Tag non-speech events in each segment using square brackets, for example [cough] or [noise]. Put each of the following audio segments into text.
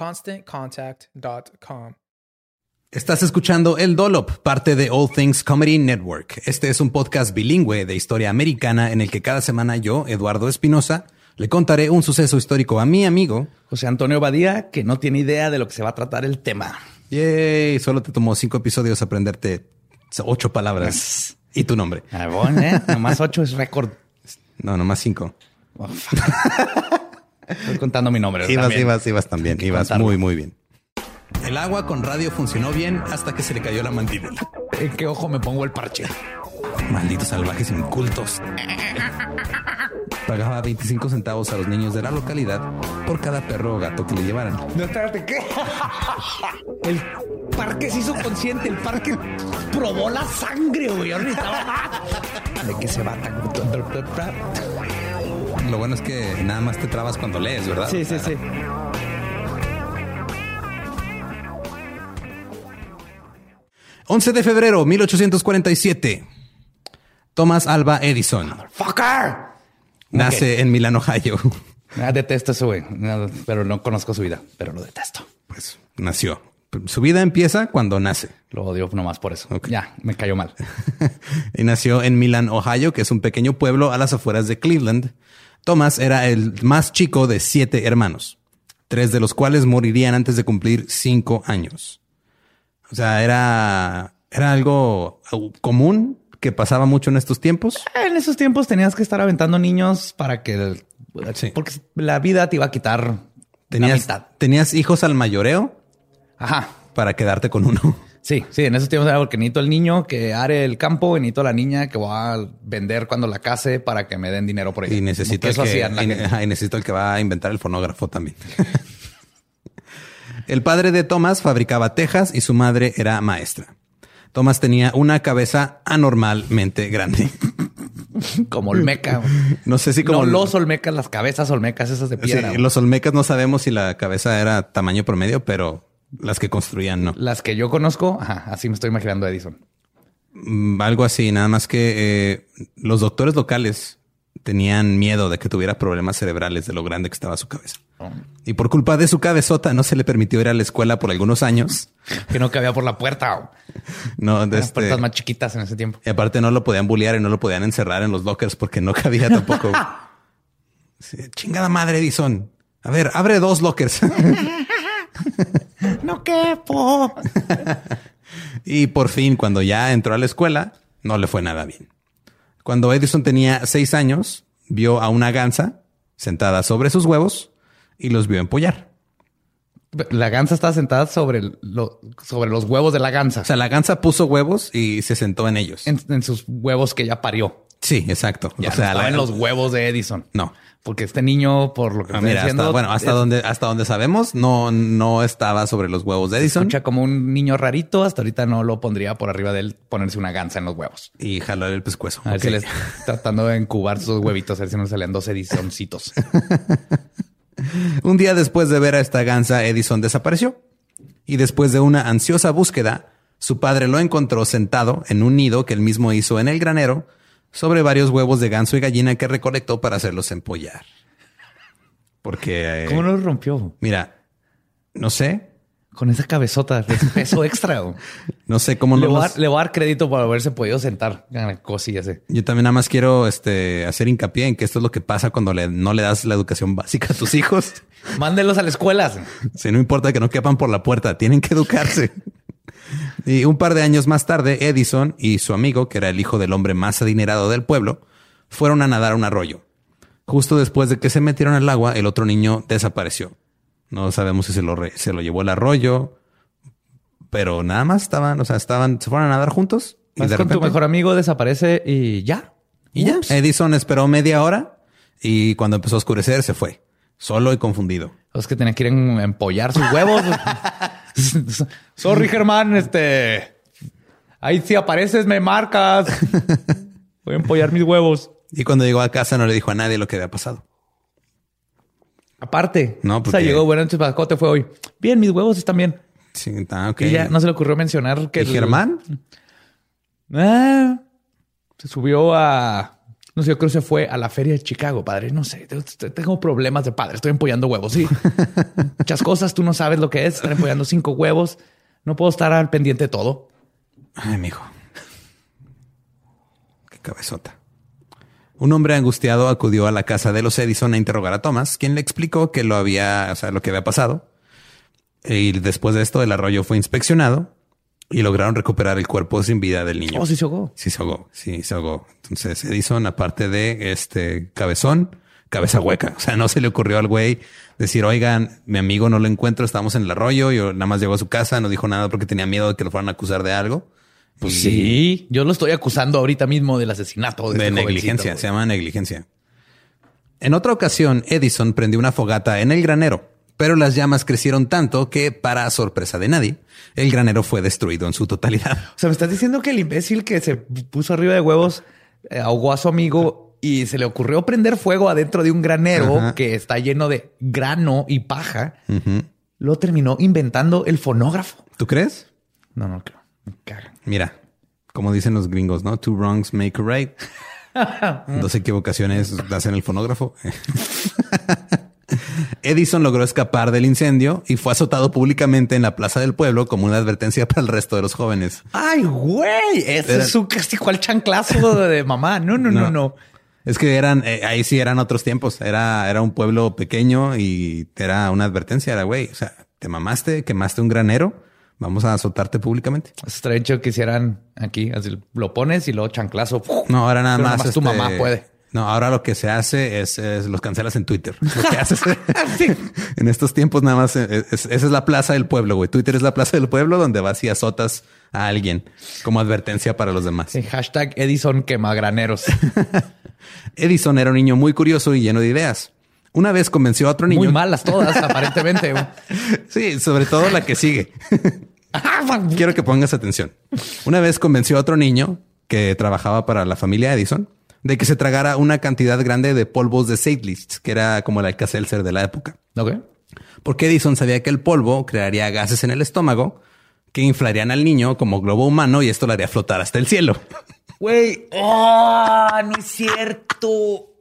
ConstantContact.com. Estás escuchando El Dolop, parte de All Things Comedy Network. Este es un podcast bilingüe de historia americana en el que cada semana yo, Eduardo Espinosa, le contaré un suceso histórico a mi amigo José Antonio Badía, que no tiene idea de lo que se va a tratar el tema. Yay, solo te tomó cinco episodios aprenderte ocho palabras. Y tu nombre. Ah, bueno, ¿eh? Nomás ocho es récord. No, nomás cinco. [laughs] Estoy contando mi nombre. Ibas, también. ibas, ibas también. Ibas contarlo. muy, muy bien. El agua con radio funcionó bien hasta que se le cayó la mandíbula. ¿En qué ojo me pongo el parche? Malditos salvajes incultos. Pagaba 25 centavos a los niños de la localidad por cada perro o gato que le llevaran. No, espérate, ¿qué? El parque se hizo consciente, el parque probó la sangre, güey. Ahorita. ¿De qué se va? Lo bueno es que nada más te trabas cuando lees, ¿verdad? Sí, sí, sí. — 11 de febrero 1847. Thomas Alba Edison ¡Fucker! nace en Milán, Ohio. Ah, detesto eso, güey. Pero no conozco su vida, pero lo detesto. Pues nació. Su vida empieza cuando nace. Lo odio nomás por eso. Ya, me cayó mal. [laughs] y nació en Milan, Ohio, que es un pequeño pueblo a las afueras de Cleveland. Thomas era el más chico de siete hermanos, tres de los cuales morirían antes de cumplir cinco años. O sea, era, era algo común que pasaba mucho en estos tiempos. En esos tiempos tenías que estar aventando niños para que... Sí. Porque la vida te iba a quitar la Tenías, mitad. tenías hijos al mayoreo Ajá. para quedarte con uno. Sí, sí, en esos tiempos era porque necesito el niño que are el campo y necesito la niña que voy a vender cuando la case para que me den dinero por ella. Y necesito, el que, y, [laughs] y necesito el que va a inventar el fonógrafo también. [laughs] el padre de Thomas fabricaba tejas y su madre era maestra. Thomas tenía una cabeza anormalmente grande. [laughs] Como olmeca. No sé si como no los olmecas, las cabezas olmecas esas de Sí, piedra. güey. los olmecas no sabemos si la cabeza era tamaño promedio, pero las que construían no. Las que yo conozco, ajá, así me estoy imaginando a Edison. Mm, Algo así, nada más que eh, los doctores locales tenían miedo de que tuviera problemas cerebrales de lo grande que estaba su cabeza. Y por culpa de su cabezota no se le permitió ir a la escuela por algunos años. [laughs] Que no cabía por la puerta. güey. No, de Las este- puertas más chiquitas en ese tiempo. y aparte no lo podían bullear y no lo podían encerrar en los lockers porque no cabía tampoco. [laughs] Sí, chingada madre, Edison. A ver, abre dos lockers. [laughs] No quepo. [laughs] y por fin, cuando ya entró a la escuela, no le fue nada bien. Cuando Edison tenía seis años, vio a una gansa sentada sobre sus huevos y los vio empollar. La gansa estaba sentada sobre, el- lo- sobre los huevos de la gansa. O sea, la gansa puso huevos y se sentó en ellos. en, en sus huevos que ya parió. Sí, exacto. Ya o sea, la- en los huevos de Edison. No. Porque este niño, por lo que Ah, estoy mira, diciendo, hasta, bueno, hasta es- donde, hasta donde sabemos, no, no estaba sobre los huevos de Edison escucha como un niño rarito. Hasta ahorita no lo pondría por arriba de él ponerse una gansa en los huevos. y jalar el pescuezo. A ver Ok. si les [laughs] tratando de incubar sus huevitos, a ver si no salían dos Edisoncitos. Un día después de ver a esta gansa, Edison desapareció. Y después de una ansiosa búsqueda, su padre lo encontró sentado en un nido que él mismo hizo en el granero sobre varios huevos de ganso y gallina que recolectó para hacerlos empollar. Porque, eh, ¿Cómo no lo rompió? mira, no sé, Con esa cabezota de [laughs] peso extra. no sé cómo Le no voy, a los- dar, le voy a dar crédito por haberse podido sentar. Cosillas. eh. Yo también nada más quiero este, hacer hincapié en que esto es lo que pasa cuando le- no le das la educación básica a tus hijos. [laughs] Mándenlos a la escuela. Si no importa que no quepan por la puerta, tienen que educarse. [laughs] y un par de años más tarde, Edison y su amigo, que era el hijo del hombre más adinerado del pueblo, fueron a nadar a un arroyo. Justo después de que se metieron al agua, el otro niño desapareció. No sabemos si se lo, re- se lo llevó el arroyo, pero nada más estaban, o sea, estaban, se fueron a nadar juntos. Y Vas de con tu mejor amigo, desaparece y ya. y ya. Ups. Edison esperó media hora y cuando empezó a oscurecer se fue, solo y confundido. Los que tenían que ir a empollar sus huevos. [laughs] [laughs] Sorry, Germán. Este. Ahí si apareces, me marcas. [laughs] Voy a empollar mis huevos. Y cuando llegó a casa no le dijo a nadie lo que había pasado. Aparte. No, O sea, porque- llegó, buenas noches, ¿para ¿cómo te fue hoy? Bien, mis huevos están bien. Sí, está ok. Y ya no se le ocurrió mencionar que ¿Y el- Germán? Ah, se subió a. No sé, yo creo que se fue a la feria de Chicago, padre. No sé, te- tengo problemas de padre. Estoy empollando huevos. Sí, [laughs] muchas cosas. Tú no sabes lo que es estar empollando cinco huevos. No puedo estar al pendiente de todo. Ay, mijo. Qué cabezota. Un hombre angustiado acudió a la casa de los Edison a interrogar a Thomas, quien le explicó que lo había, o sea, lo que había pasado. Y después de esto, el arroyo fue inspeccionado y lograron recuperar el cuerpo sin vida del niño. Oh, sí se ahogó. Sí se ahogó, sí se ahogó. Entonces Edison, aparte de este cabezón, cabeza hueca. O sea, no se le ocurrió al güey decir, oigan, mi amigo no lo encuentro, estamos en el arroyo. Y nada más llegó a su casa, no dijo nada porque tenía miedo de que lo fueran a acusar de algo. Pues Y- sí, yo lo estoy acusando ahorita mismo del asesinato de, De este negligencia, se llama negligencia. En otra ocasión, Edison prendió una fogata en el granero, pero las llamas crecieron tanto que, para sorpresa de nadie, el granero fue destruido en su totalidad. O sea, me estás diciendo que el imbécil que se puso arriba de huevos eh, ahogó a su amigo y se le ocurrió prender fuego adentro de un granero Ajá. que está lleno de grano y paja. Lo terminó inventando el fonógrafo. ¿Tú crees? No, no, creo. Me cagan. Mira, como dicen los gringos, ¿no? Two wrongs make a right. [laughs] Dos equivocaciones hacen el fonógrafo. [laughs] [laughs] Edison logró escapar del incendio y fue azotado públicamente en la plaza del pueblo como una advertencia para el resto de los jóvenes. Ay, güey, ese Era- es un castigo al chanclazo de mamá. No, no, no, No. no. Es que eran, eh, ahí sí eran otros tiempos. Era, era un pueblo pequeño y era una advertencia. Era, güey, o sea, te mamaste, quemaste un granero, vamos a azotarte públicamente. Estaría hecho que hicieran aquí, así lo pones y luego chanclazo. No, ahora nada Pero más. nomás tu este, mamá puede. No, ahora lo que se hace es, es los cancelas en Twitter. Lo que [laughs] haces [laughs] en estos tiempos nada más eh, es- esa es la plaza del pueblo, güey. Twitter es la plaza del pueblo donde vas y azotas a alguien como advertencia para los demás. Sí, hashtag Edison quemagraneros. [laughs] Edison era un niño muy curioso y lleno de ideas. Una vez convenció a otro niño. Muy malas todas, aparentemente. Sí, sobre todo la que sigue. Quiero que pongas atención. Una vez convenció a otro niño que trabajaba para la familia Edison de que se tragara una cantidad grande de polvos de Seidlitz, que era como el Alka-Seltzer de la época. Ok. Porque Edison sabía que el polvo crearía gases en el estómago que inflarían al niño como globo humano y esto lo haría flotar hasta el cielo. [laughs] Güey, oh, no es cierto.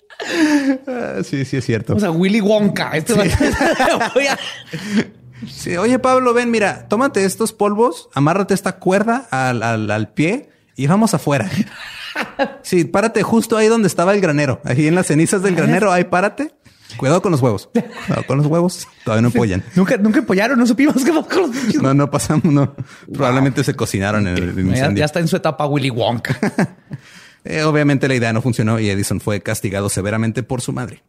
Ah, sí, sí es cierto. O sea, Willy Wonka. Esto [laughs] a- Sí, oye Pablo, ven, mira, tómate estos polvos, amárrate esta cuerda al, al- al pie y vamos afuera. Sí, párate justo ahí donde estaba el granero, ahí en las cenizas del granero, ahí párate. Cuidado con los huevos. Cuidado con los huevos. Todavía no empollan. Nunca, nunca apoyaron, no supimos qué pasó con los No, no pasamos, no. Probablemente se cocinaron en el Ya, incendio. ya está en su etapa Willy Wonka. [laughs] Eh, obviamente la idea no funcionó y Edison fue castigado severamente por su madre.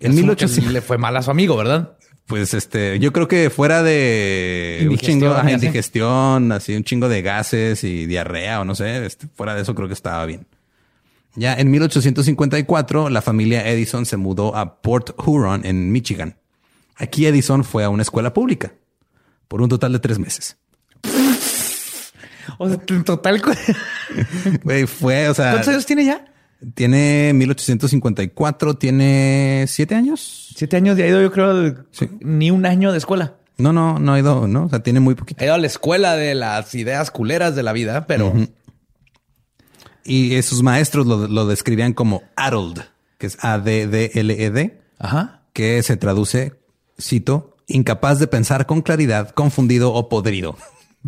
En Asumo 1800 que le fue mal a su amigo, ¿verdad? Pues este, yo creo que fuera de un Indigestión, chingo, ajá, y así. indigestión, así un chingo de gases y diarrea o no sé, este, fuera de eso creo que estaba bien. Ya en 1854 la familia Edison se mudó a Port Huron en Michigan. Aquí Edison fue a una escuela pública por un total de tres meses. O sea, en total, ¿cu- [laughs] Güey, fue, o sea, ¿cuántos años tiene ya? Tiene 1854, tiene siete años. Siete años ya ha ido, yo creo, de- Sí. ni un año de escuela. No, no, no ha ido, no, o sea, tiene muy poquito. Ha ido a la escuela de las ideas culeras de la vida, pero Y sus maestros lo, lo describían como addled, que es A-D-D-L-E-D, ajá. que se traduce, cito, incapaz de pensar con claridad, confundido o podrido.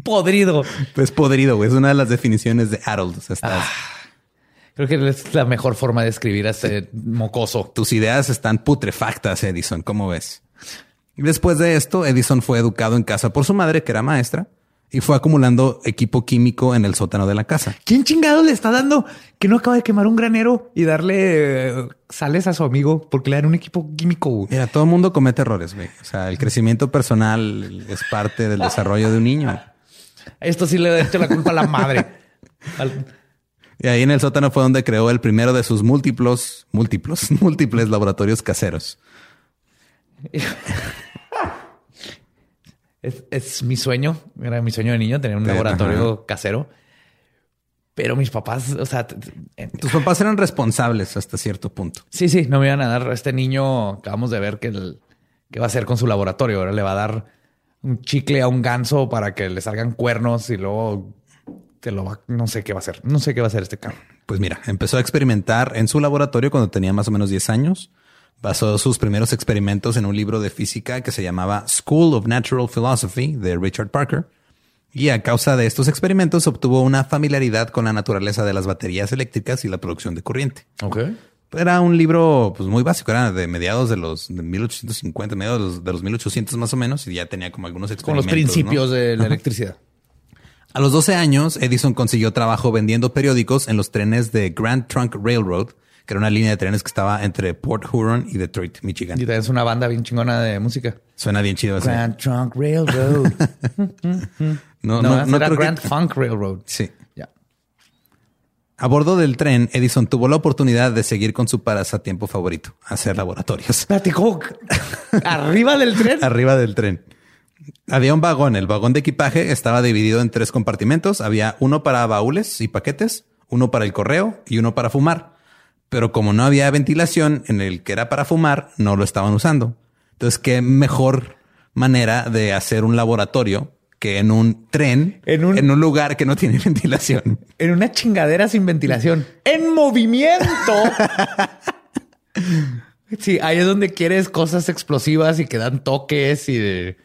Podrido. [laughs] Pues podrido, güey, es una de las definiciones de addled. O sea, estás- Creo que es la mejor forma de escribir a ese mocoso. tus ideas están putrefactas, Edison, ¿cómo ves? Después de esto, Edison fue educado en casa por su madre, que era maestra, y fue acumulando equipo químico en el sótano de la casa. ¿Quién chingado le está dando que no acaba de quemar un granero y darle eh, sales a su amigo porque le dan un equipo químico? Mira, todo el mundo comete errores, güey. O sea, el crecimiento personal es parte del desarrollo de un niño. Esto sí le ha hecho la culpa a la madre. Al- [laughs] Y ahí en el sótano fue donde creó el primero de sus múltiplos, múltiplos, [laughs] múltiples laboratorios caseros. [laughs] Es, es mi sueño, era mi sueño de niño tener un Sí, laboratorio casero. Pero mis papás, o sea, Tus papás eran responsables hasta cierto punto. sí, sí, no me iban a dar a este niño. Acabamos de ver que, el, que va a hacer con su laboratorio. Ahora le va a dar un chicle a un ganso para que le salgan cuernos y luego te lo va. No sé qué va a hacer. No sé qué va a hacer este carro. Pues mira, empezó a experimentar en su laboratorio cuando tenía más o menos 10 años. Basó sus primeros experimentos en un libro de física que se llamaba School of Natural Philosophy de Richard Parker. Y a causa de estos experimentos obtuvo una familiaridad con la naturaleza de las baterías eléctricas y la producción de corriente. Ok. Era un libro pues, muy básico, era de mediados de los de 1850, mediados de los, de los 1800 más o menos, y ya tenía como algunos Con los experimentos. principios ¿no? de la electricidad. A los 12 años, Edison consiguió trabajo vendiendo periódicos en los trenes de Grand Trunk Railroad, que era una línea de trenes que estaba entre Port Huron y Detroit, Michigan. Y es una banda bien chingona de música. Suena bien chido ese. Grand Trunk Railroad. [laughs] No, no, no, no era creo que- Grand Funk Railroad. Sí. Ya. A bordo del tren, Edison tuvo la oportunidad de seguir con su pasatiempo favorito, hacer laboratorios. Platicó [laughs] arriba del tren. Arriba del tren. Había un vagón. El vagón de equipaje estaba dividido en tres compartimentos. Había uno para baúles y paquetes, uno para el correo y uno para fumar. Pero como no había ventilación en el que era para fumar, no lo estaban usando. Entonces, qué mejor manera de hacer un laboratorio que en un tren, En un- en un lugar que no tiene [laughs] ventilación. En una chingadera sin ventilación. ¡En movimiento! [laughs] sí, ahí es donde quieres cosas explosivas y que dan toques y de...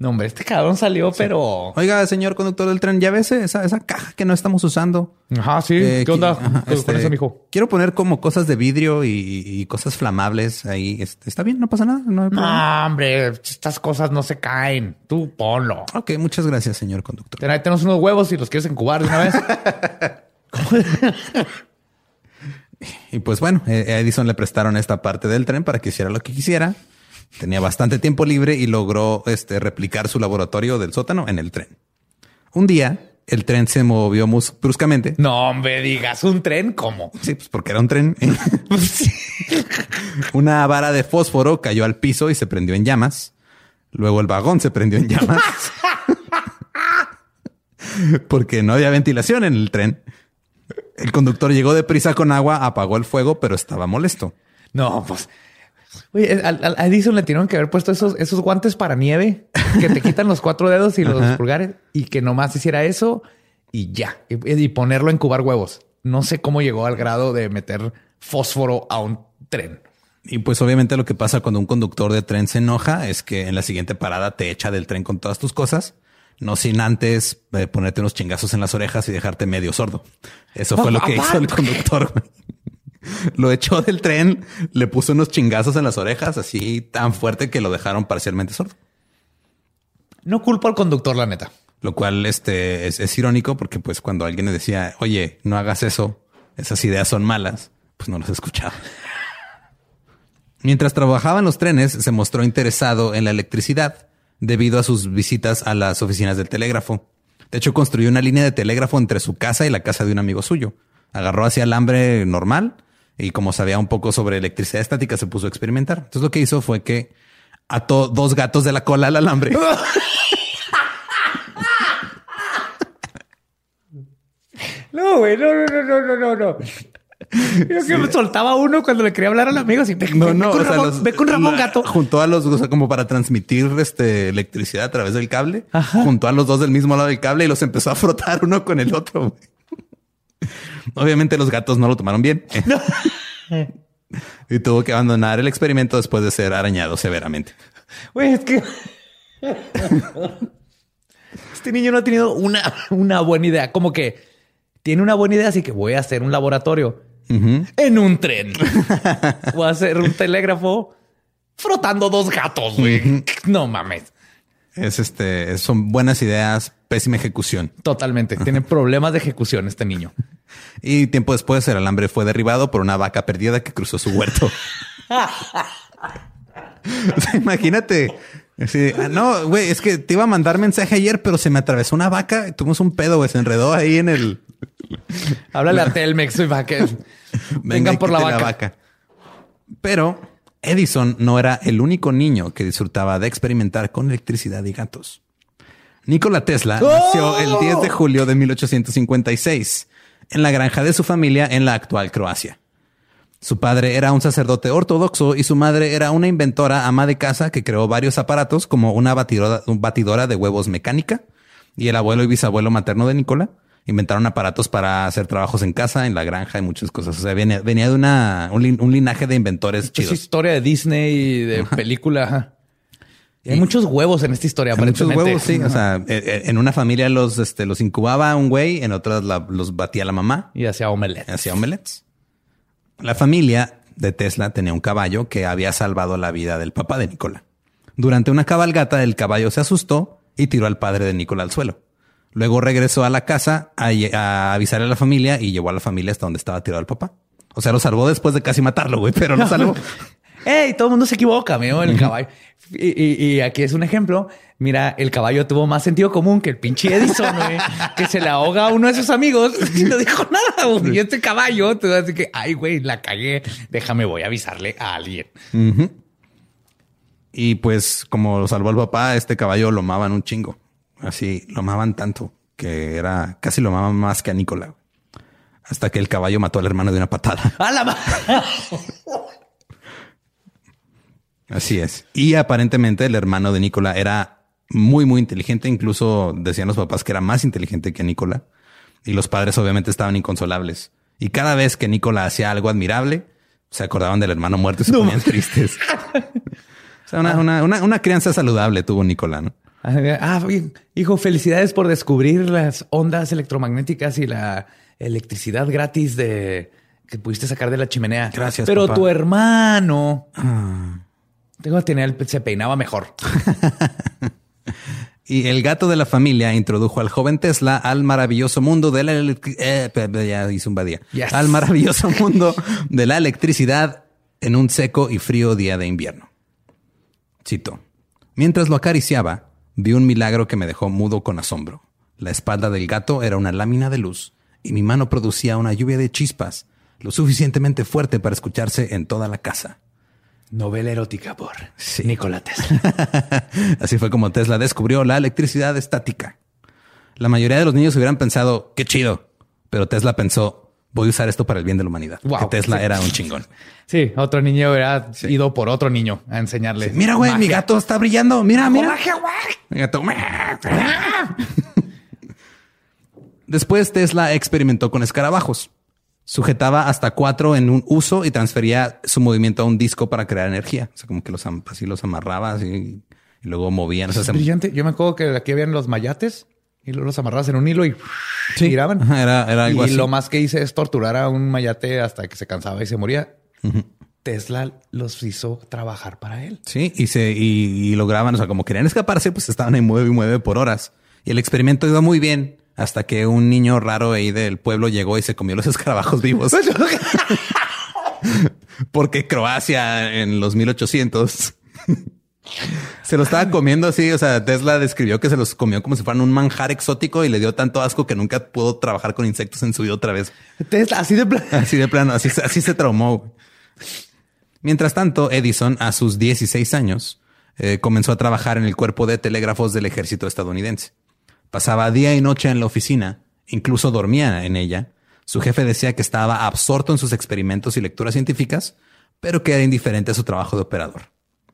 No, hombre, este cabrón salió, pero... Oiga, señor conductor del tren, ya ves esa, esa caja que no estamos usando. Ajá, sí. Eh, ¿Qué onda ajá, este, eso, mijo? Quiero poner como cosas de vidrio y, y cosas flamables ahí. Este, Está bien, no pasa nada. No hay problema. No, hombre, estas cosas no se caen. Tú ponlo. Ok, muchas gracias, señor conductor. Ten- ahí tenemos unos huevos y los quieres encubar de una vez. [laughs] Y pues bueno, eh, a Edison le prestaron esta parte del tren para que hiciera lo que quisiera. Tenía bastante tiempo libre y logró este, replicar su laboratorio del sótano en el tren. Un día, el tren se movió bruscamente. no, hombre, digas un tren como. Sí, pues porque era un tren. [laughs] Una vara de fósforo cayó al piso y se prendió en llamas. Luego el vagón se prendió en llamas. [laughs] porque no había ventilación en el tren. El conductor llegó deprisa con agua, apagó el fuego, pero estaba molesto. No, pues. Oye, a Edison le tuvieron que haber puesto esos, esos guantes para nieve que te quitan los cuatro dedos y los Ajá. pulgares y que nomás hiciera eso y ya. Y, y ponerlo en cubar huevos. No sé cómo llegó al grado de meter fósforo a un tren. Y pues obviamente lo que pasa cuando un conductor de tren se enoja es que en la siguiente parada te echa del tren con todas tus cosas, no sin antes eh, ponerte unos chingazos en las orejas y dejarte medio sordo. Eso fue lo que hizo el conductor. Lo echó del tren, le puso unos chingazos en las orejas así tan fuerte que lo dejaron parcialmente sordo. No culpo al conductor, la neta. Lo cual este, es, es irónico porque pues cuando alguien le decía, oye, no hagas eso, esas ideas son malas, pues no los escuchaba. [laughs] Mientras trabajaba en los trenes, se mostró interesado en la electricidad debido a sus visitas a las oficinas del telégrafo. De hecho, construyó una línea de telégrafo entre su casa y la casa de un amigo suyo. Agarró hacia alambre normal y como sabía un poco sobre electricidad estática, se puso a experimentar. Entonces lo que hizo fue que ató dos gatos de la cola al alambre. [laughs] No, güey, no, no, no, no, no, no. Yo que me soltaba uno cuando le quería hablar al amigo. Así, ve, No, no, ve con o sea, Ramón, los- ve con Ramón la- Gato. Juntó a los, o sea, como para transmitir este electricidad a través del cable. Ajá. Juntó a los dos del mismo lado del cable y los empezó a frotar uno con el otro. güey. Obviamente los gatos no lo tomaron bien. [laughs] y tuvo que abandonar el experimento después de ser arañado severamente. Güey, es que... Este niño no ha tenido una, una buena idea. Como que tiene una buena idea, así que voy a hacer un laboratorio en un tren. [laughs] voy a hacer un telégrafo frotando dos gatos, güey. No mames. Es este, son buenas ideas, pésima ejecución. Totalmente. [laughs] Tiene problemas de ejecución este niño. Y tiempo después el alambre fue derribado por una vaca perdida que cruzó su huerto. [laughs] O sea, imagínate. Así, ah, no, güey, es que te iba a mandar mensaje ayer, pero se me atravesó una vaca y tuvimos un pedo, güey. Se enredó ahí en el. Háblale a Telmex [laughs] y va que Venga, vengan por la vaca. Pero Edison no era el único niño que disfrutaba de experimentar con electricidad y gatos. Nikola Tesla ¡Oh! nació el 10 de julio de 1856 en la granja de su familia en la actual Croacia. Su padre era un sacerdote ortodoxo y su madre era una inventora ama de casa que creó varios aparatos como una batidora, batidora de huevos mecánica y el abuelo y bisabuelo materno de Nikola inventaron aparatos para hacer trabajos en casa, en la granja y muchas cosas. O sea, venía, venía de una, un, lin- un linaje de inventores Es chidos. historia de Disney y de película. Y hay muchos huevos en esta historia. Hay muchos huevos, sí. O sea, eh, eh, en una familia los, este, los incubaba un güey, en otras la- los batía la mamá, Y hacía omelette. hacía omelets. La familia de Tesla tenía un caballo que había salvado la vida del papá de Nicola. Durante una cabalgata, el caballo se asustó y tiró al padre de Nicola al suelo. Luego regresó a la casa a, a avisar a la familia y llevó a la familia hasta donde estaba tirado el papá. O sea, lo salvó después de casi matarlo, güey, pero lo [laughs] salvó. ¡Ey! Todo el mundo se equivoca, amigo, el caballo. Y, y- y aquí es un ejemplo. Mira, el caballo tuvo más sentido común que el pinche Edison, güey, que se le ahoga a uno de sus amigos [laughs] y no dijo nada. güey. Y este caballo te va a decir que, ay, güey, la cagué. Déjame, voy a avisarle a alguien. Y pues, como lo salvó el papá, este caballo lo amaban un chingo. Así, lo amaban tanto que era casi lo amaban más que a Nicola. güey. Hasta que el caballo mató al hermano de una patada. ¡A la ma- [laughs] Así es. Y aparentemente el hermano de Nicola era muy, muy inteligente. Incluso decían los papás que era más inteligente que Nicola. Y los padres obviamente estaban inconsolables. Y cada vez que Nicola hacía algo admirable, se acordaban del hermano muerto y se ponían tristes. o sea, una, una, una, una crianza saludable tuvo Nicola, ¿no? Ah, bien. hijo, felicidades por descubrir las ondas electromagnéticas y la electricidad gratis de que pudiste sacar de la chimenea. Gracias, Pero papá. tu hermano Tengo el- se peinaba mejor. [laughs] Y el gato de la familia introdujo al joven Tesla al maravilloso mundo de la eh, ya un badía. Yes. Al maravilloso [laughs] mundo de la electricidad en un seco y frío día de invierno. Cito. Mientras lo acariciaba, vi un milagro que me dejó mudo con asombro. La espalda del gato era una lámina de luz y mi mano producía una lluvia de chispas, lo suficientemente fuerte para escucharse en toda la casa. Novela erótica por Sí. Nikola Tesla. [laughs] Así fue como Tesla descubrió la electricidad estática. La mayoría de los niños hubieran pensado, qué chido, pero Tesla pensó, voy a usar esto para el bien de la humanidad. Wow. Que Tesla Sí. era un chingón. Sí, otro niño hubiera ido por otro niño a enseñarle. Mira, güey, mi gato está brillando. Mira, mira. magia. Mi gato. [laughs] Después Tesla experimentó con escarabajos. Sujetaba hasta cuatro en un uso y transfería su movimiento a un disco para crear energía. O sea, como que los así los amarraba así y luego movían. O sea, Es se- brillante. Yo me acuerdo que aquí habían los mayates y luego los amarrabas en un hilo y giraban. Era, era algo y así. lo más que hice es torturar a un mayate hasta que se cansaba y se moría. Tesla los hizo trabajar para él. Sí, y se y, y lograban, o sea, como querían escaparse, pues estaban ahí mueve y mueve por horas. Y el experimento iba muy bien hasta que un niño raro ahí del pueblo llegó y se comió los [laughs] escarabajos vivos. [laughs] Porque Croacia en los 1800 [laughs] se lo estaba comiendo así. O sea, Tesla describió que se los comió como si fueran un manjar exótico y le dio tanto asco que nunca pudo trabajar con insectos en su vida otra vez. Tesla, así de plano. Así de plano, así, así se traumó. Mientras tanto, Edison, a sus 16 años, eh, comenzó a trabajar en el cuerpo de telégrafos del ejército estadounidense. Pasaba día y noche en la oficina, incluso dormía en ella. Su jefe decía que estaba absorto en sus experimentos y lecturas científicas, pero que era indiferente a su trabajo de operador.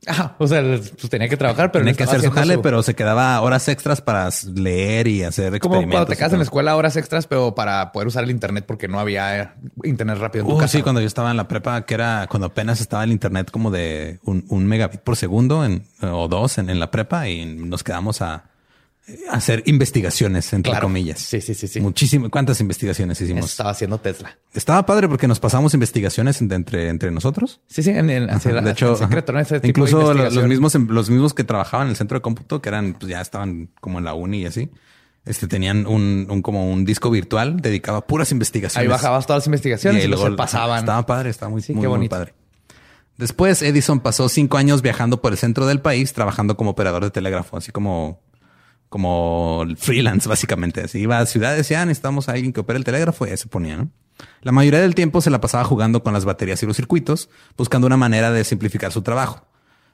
Ah, o sea, pues tenía que trabajar, pero tenía que hacer su jale, pero se quedaba horas extras para leer y hacer experimentos. Como cuando te quedas en la escuela, horas extras, pero para poder usar el internet porque no había eh, internet rápido en tu uh, Sí, cuando yo estaba en la prepa, que era cuando apenas estaba el internet como de un, megabit por segundo en, o dos en la prepa y nos quedamos a hacer investigaciones, entre comillas. Sí, sí, sí, sí. Muchísimas. ¿Cuántas investigaciones hicimos? Estaba haciendo Tesla. Estaba padre porque nos pasamos investigaciones entre, entre nosotros. Sí, sí. En, el, de hecho, secreto, incluso los mismos, los mismos que trabajaban en el centro de cómputo, que eran, pues ya estaban como en la uni y así. Este tenían un, un como un disco virtual dedicado a puras investigaciones. Ahí bajabas todas las investigaciones y, luego pasaban. Estaba padre, estaba muy, muy, muy padre. Después Edison pasó cinco años viajando por el centro del país trabajando como operador de telégrafo, así como como freelance, básicamente. Así iba a ciudades, decía, ah, necesitamos a alguien que opere el telégrafo y se ponía, ¿no? La mayoría del tiempo se la pasaba jugando con las baterías y los circuitos, buscando una manera de simplificar su trabajo.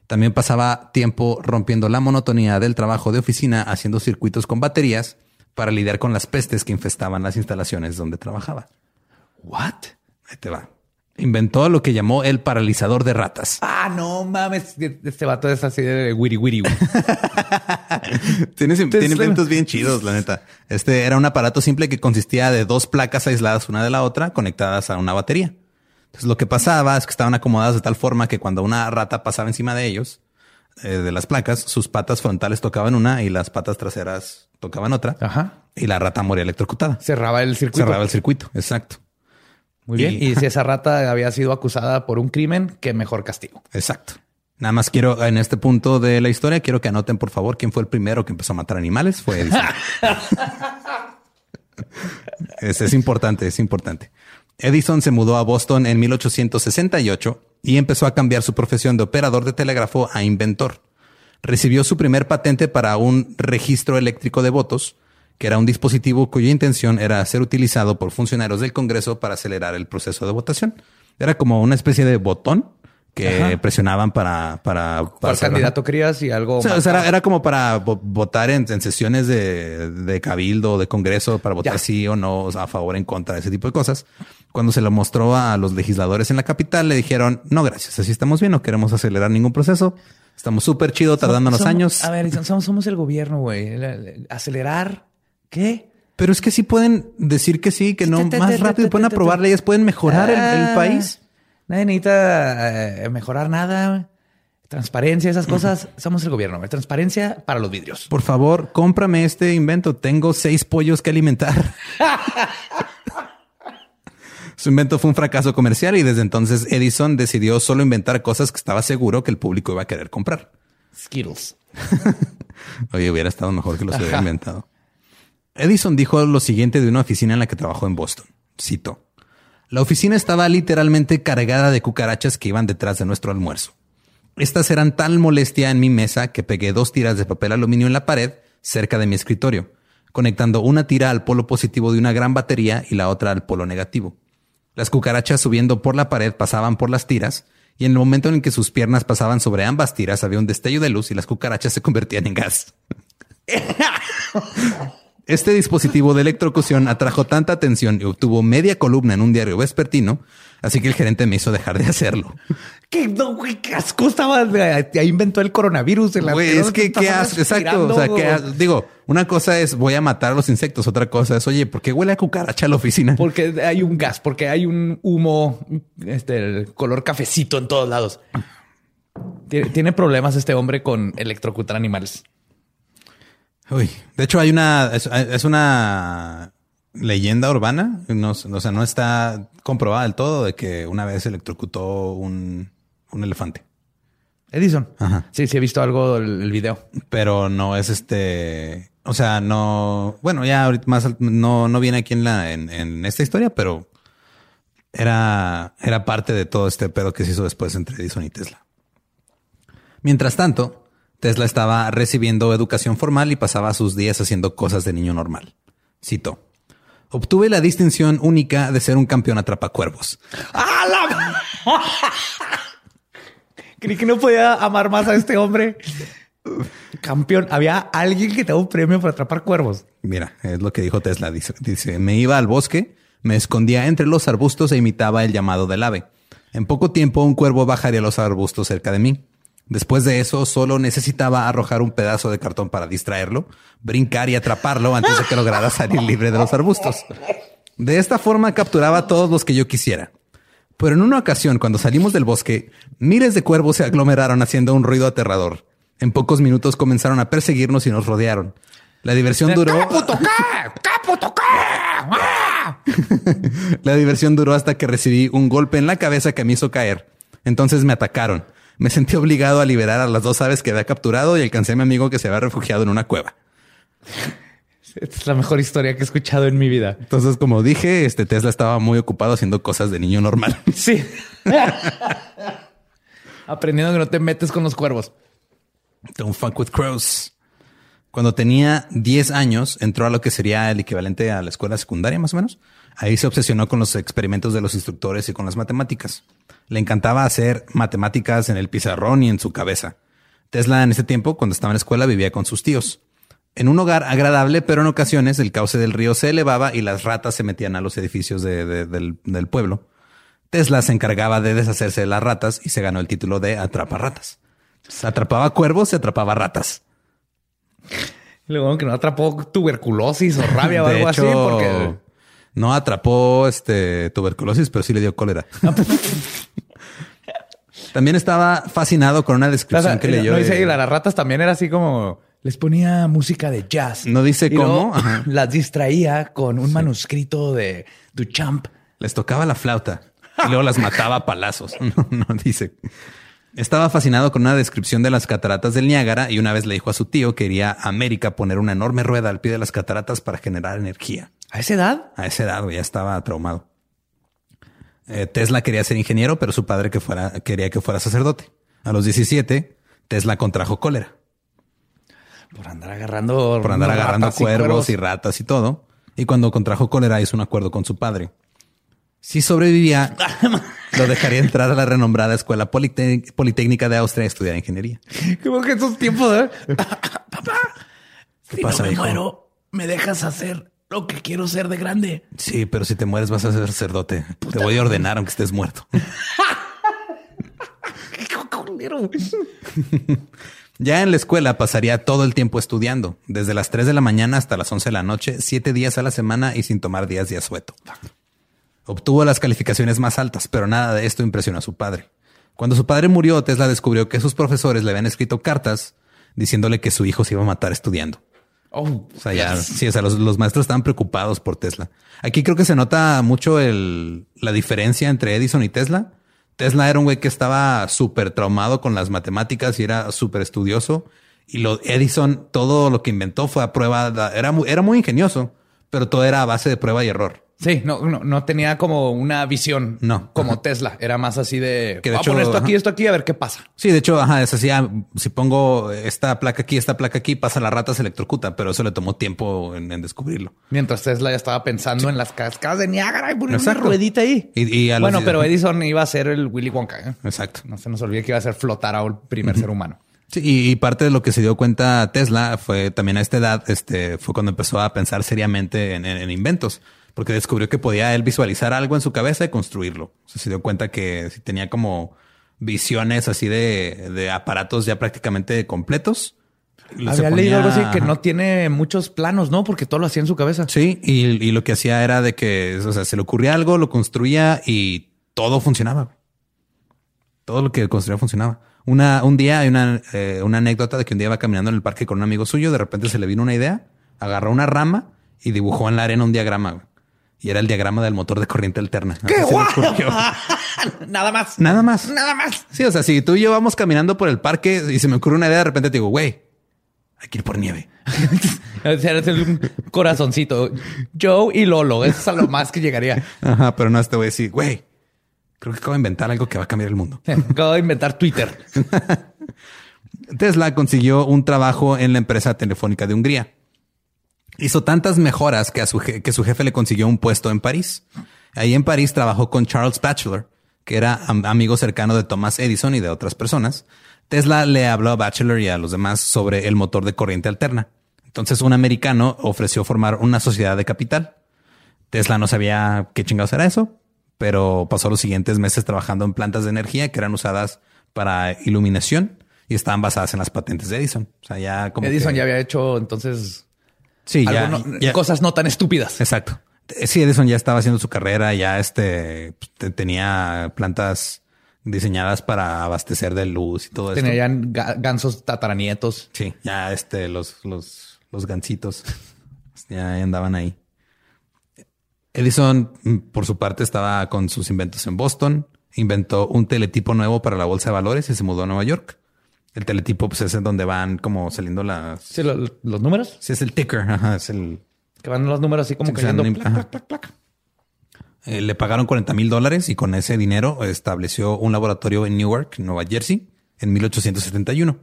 También pasaba tiempo rompiendo la monotonía del trabajo de oficina haciendo circuitos con baterías para lidiar con las pestes que infestaban las instalaciones donde trabajaba. What? Ahí te va inventó lo que llamó el paralizador de ratas. Ah, no mames. Este vato es así de wiri wiri. [laughs] tiene, tiene inventos bien chidos, la neta. Este era un aparato simple que consistía de dos placas aisladas una de la otra conectadas a una batería. Entonces lo que pasaba es que estaban acomodadas de tal forma que cuando una rata pasaba encima de ellos, eh, de las placas, sus patas frontales tocaban una y las patas traseras tocaban otra. Ajá. Y la rata moría electrocutada. Cerraba el circuito. Cerraba el circuito, exacto. Muy bien. Y, si esa rata había sido acusada por un crimen, qué mejor castigo. Exacto. Nada más quiero, en este punto de la historia, quiero que anoten, por favor, quién fue el primero que empezó a matar animales. Fue Edison. [laughs] es, es importante, es importante. Edison se mudó a Boston en 1868 y empezó a cambiar su profesión de operador de telégrafo a inventor. Recibió su primer patente para un registro eléctrico de votos que era un dispositivo cuya intención era ser utilizado por funcionarios del Congreso para acelerar el proceso de votación. Era como una especie de botón que presionaban para para, para candidato querías y algo o sea, era, como para votar en, sesiones de, de, cabildo de congreso para votar sí o no a favor en contra ese tipo de cosas. Cuando se lo mostró a los legisladores en la capital le dijeron no gracias así estamos bien no queremos acelerar ningún proceso. Estamos súper chido tardándonos años a ver somos, somos el gobierno güey. Acelerar ¿Qué? Pero es que sí pueden decir que sí, que no, más rápido pueden aprobar leyes, pueden mejorar el, ah, país. Nadie necesita eh, mejorar nada. Transparencia, esas cosas. Somos el gobierno. Transparencia para los vidrios. Por favor, cómprame este invento. Tengo seis pollos que alimentar. [laughs] Su invento fue un fracaso comercial y desde entonces Edison decidió solo inventar cosas que estaba seguro que el público iba a querer comprar. Skittles. [laughs] Oye, hubiera estado mejor que los hubiera inventado. Edison dijo lo siguiente de una oficina en la que trabajó en Boston. Cito. La oficina estaba literalmente cargada de cucarachas que iban detrás de nuestro almuerzo. Estas eran tal molestia en mi mesa que pegué dos tiras de papel aluminio en la pared cerca de mi escritorio, conectando una tira al polo positivo de una gran batería y la otra al polo negativo. Las cucarachas subiendo por la pared pasaban por las tiras y en el momento en que sus piernas pasaban sobre ambas tiras había un destello de luz y las cucarachas se convertían en gas. [laughs] Este dispositivo de electrocución atrajo tanta atención y obtuvo media columna en un diario vespertino, así que el gerente me hizo dejar de hacerlo. ¿Qué, no, güey, qué asco estaba? Ahí inventó el coronavirus. En la güey, es que qué asco. Exacto. O sea, que digo, una cosa es voy a matar a los insectos, otra cosa es, oye, ¿por qué huele a cucaracha la oficina? Porque hay un gas, porque hay un humo, este, el color cafecito en todos lados. Tiene problemas este hombre con electrocutar animales. Uy, de hecho hay una, es, una leyenda urbana, no, o sea, no está comprobada del todo de que una vez electrocutó un, un elefante. Edison. Ajá. Sí, sí he visto algo del video. Pero no es este, o sea, no, bueno, ya ahorita más no, no viene aquí en la, en, en esta historia, pero era, era parte de todo este pedo que se hizo después entre Edison y Tesla. Mientras tanto, Tesla estaba recibiendo educación formal y pasaba sus días haciendo cosas de niño normal. Cito. Obtuve la distinción única de ser un campeón atrapacuervos. ¡Ah, la... Creí que no podía amar más a este hombre. Campeón, había alguien que te da un premio por atrapar cuervos. Mira, es lo que dijo Tesla. Dice, dice, me iba al bosque, me escondía entre los arbustos e imitaba el llamado del ave. En poco tiempo un cuervo bajaría los arbustos cerca de mí. Después de eso, solo necesitaba arrojar un pedazo de cartón para distraerlo, brincar y atraparlo antes de que lograra salir libre de los arbustos. De esta forma capturaba a todos los que yo quisiera. Pero en una ocasión, cuando salimos del bosque, miles de cuervos se aglomeraron haciendo un ruido aterrador. En pocos minutos comenzaron a perseguirnos y nos rodearon. La diversión duró. [laughs] La diversión duró hasta que recibí un golpe en la cabeza que me hizo caer. Entonces me atacaron. Me sentí obligado a liberar a las dos aves que había capturado y alcancé a mi amigo que se había refugiado en una cueva. Esta es la mejor historia que he escuchado en mi vida. Entonces, como dije, este Tesla estaba muy ocupado haciendo cosas de niño normal. [laughs] Sí. Aprendiendo que no te metes con los cuervos. Don't fuck with crows. Cuando tenía 10 años, entró a lo que sería el equivalente a la escuela secundaria, más o menos. Ahí se obsesionó con los experimentos de los instructores y con las matemáticas. Le encantaba hacer matemáticas en el pizarrón y en su cabeza. Tesla en ese tiempo, cuando estaba en la escuela, vivía con sus tíos. En un hogar agradable, pero en ocasiones el cauce del río se elevaba y las ratas se metían a los edificios del, del pueblo. Tesla se encargaba de deshacerse de las ratas y se ganó el título de atrapa ratas. Se atrapaba cuervos y atrapaba ratas. Luego que no atrapó tuberculosis o rabia o [laughs] algo así, porque no atrapó este tuberculosis, pero sí le dio cólera. [laughs] también estaba fascinado con una descripción que leyó. No dice que las ratas también era así como les ponía música de jazz. No dice cómo. [laughs] Las distraía con un manuscrito de Duchamp. Les tocaba la flauta y luego las mataba a palazos. [laughs] no dice. Estaba fascinado con una descripción de las cataratas del Niágara y una vez le dijo a su tío que iría a América poner una enorme rueda al pie de las cataratas para generar energía. ¿A esa edad? A esa edad, ya estaba traumado. Eh, Tesla quería ser ingeniero, pero su padre que fuera, quería que fuera sacerdote. A los 17, Tesla contrajo cólera. Por andar agarrando... Por andar agarrando cuervos y ratas y todo. Y cuando contrajo cólera hizo un acuerdo con su padre si sobrevivía, [laughs] lo dejaría entrar a la renombrada Escuela Politécnica de Austria a estudiar ingeniería. Como que esos tiempos. [laughs] [laughs] Papá, ¿Qué si pasa, no me muero, me dejas hacer lo que quiero ser de grande. Sí, pero si te mueres vas a ser sacerdote. Te voy a ordenar aunque estés muerto. [laughs] [laughs] ya en la escuela pasaría todo el tiempo estudiando, desde las 3 de la mañana hasta las 11 de la noche, siete días a la semana y sin tomar días de asueto. Obtuvo las calificaciones más altas, pero nada de esto impresionó a su padre. Cuando su padre murió, Tesla descubrió que sus profesores le habían escrito cartas diciéndole que su hijo se iba a matar estudiando. Oh, o sea, ya, sí, o sea, los, maestros estaban preocupados por Tesla. Aquí creo que se nota mucho el, la diferencia entre Edison y Tesla. Tesla era un güey que estaba súper traumado con las matemáticas y era súper estudioso. Y lo, Edison, todo lo que inventó fue a prueba, era, era muy ingenioso, pero todo era a base de prueba y error. Sí, no, no, no, tenía como una visión. No. Como Tesla. Era más así de. Que de hecho, poner esto aquí, esto aquí, a ver qué pasa. Sí, de hecho, ajá, es así. Ah, si pongo esta placa aquí, esta placa aquí, pasa la rata, se electrocuta, pero eso le tomó tiempo en, descubrirlo. Mientras Tesla ya estaba pensando en las cascadas de Niágara y poner una ruedita ahí. Y, bueno, pero Edison iba a ser el Willy Wonka. ¿eh? Exacto. No se nos olvide que iba a ser flotar a un primer ser humano. Sí, y, parte de lo que se dio cuenta Tesla fue también a esta edad, este, fue cuando empezó a pensar seriamente en inventos porque descubrió que podía él visualizar algo en su cabeza y construirlo. se dio cuenta que si tenía como visiones así de, aparatos ya prácticamente completos. Había leído algo así que no tiene muchos planos, ¿no? Porque todo lo hacía en su cabeza. Sí, y, lo que hacía era de que, o sea, se le ocurría algo, lo construía y todo funcionaba. Todo lo que construía funcionaba. Una, un día hay una, eh, una anécdota de que un día iba caminando en el parque con un amigo suyo, de repente se le vino una idea, agarró una rama y dibujó en la arena un diagrama. Y era el diagrama del motor de corriente alterna. ¡Qué guau! [laughs] Nada más. Nada más. Nada más. Sí, o sea, si tú y yo vamos caminando por el parque y se me ocurre una idea, de repente te digo, güey, Hay que ir por nieve. [laughs] Eres un corazoncito. Joe y Lolo. Eso es a lo más que llegaría. Ajá, pero no, este voy a decir, güey, creo que acabo de inventar algo que va a cambiar el mundo. [laughs] Acabo de inventar Twitter. Tesla consiguió un trabajo en la empresa telefónica de Hungría. Hizo tantas mejoras que, a su, que su jefe le consiguió un puesto en París. Ahí en París trabajó con Charles Batchelor, que era am- amigo cercano de Thomas Edison y de otras personas. Tesla le habló a Batchelor y a los demás sobre el motor de corriente alterna. Entonces un americano ofreció formar una sociedad de capital. Tesla no sabía qué chingados era eso, pero pasó los siguientes meses trabajando en plantas de energía que eran usadas para iluminación y estaban basadas en las patentes de Edison. O sea, ya como Edison que- ya había hecho entonces sí, ya, algo no- ya- cosas no tan estúpidas. Exacto. Eh, Sí, Edison ya estaba haciendo su carrera, ya este pues, te- tenía plantas diseñadas para abastecer de luz y todo eso. Tenía ya ga- gansos tataranietos. Sí, ya este, los, los, los gancitos ya andaban ahí. Edison, mm, por su parte, estaba con sus inventos en Boston. Inventó un teletipo nuevo para la bolsa de valores y se mudó a Nueva York. El teletipo, pues es en donde van como saliendo las. Sí, lo- los números. Sí, es el ticker. Ajá, es el. Que van los números así como Sí, cayendo. en- plac, ajá. plac, plac, plac. Eh, le pagaron 40 mil dólares y con ese dinero estableció un laboratorio en Newark, Nueva Jersey, en 1871.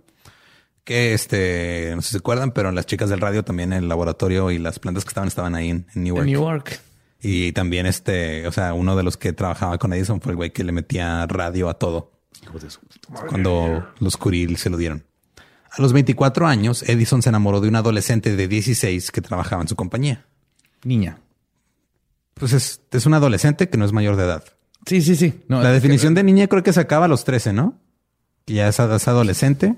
Que este, no sé si se acuerdan, pero las chicas del radio también el laboratorio y las plantas que estaban estaban ahí en, en Newark. En New York. Y también este, o sea, uno de los que trabajaba con Edison fue el güey que le metía radio a todo. Cuando los Curie se lo dieron. A los 24 años, Edison se enamoró de un adolescente de 16 que trabajaba en su compañía. Niña. Pues es, es un adolescente que no es mayor de edad. Sí, sí, sí. No, La que- definición de niña creo que se acaba a los 13, ¿no? Que ya es, es adolescente.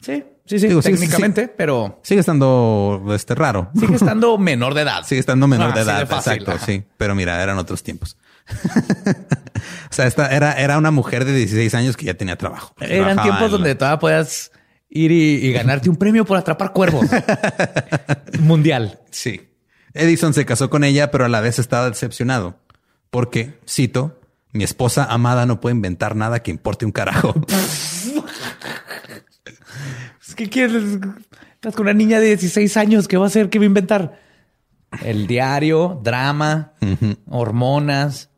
Sí, sí, sí. Digo, sí, técnicamente, pero Sigue estando este raro. sigue [laughs] estando menor de edad. Sigue estando menor Ah, de edad. fácil, exacto, ajá. sí. Pero mira, eran otros tiempos. [laughs] o sea, esta era, era una mujer de 16 años que ya tenía trabajo. Eran tiempos en donde todavía podías ir y, y ganarte un premio por atrapar cuervos. [laughs] Mundial. Sí. Edison se casó con ella, pero a la vez estaba decepcionado. Porque, cito, mi esposa amada no puede inventar nada que importe un carajo. [laughs] Es que quieres. Estás con una niña de 16 años. ¿Qué va a hacer? ¿Qué va a inventar? El diario, drama, hormonas.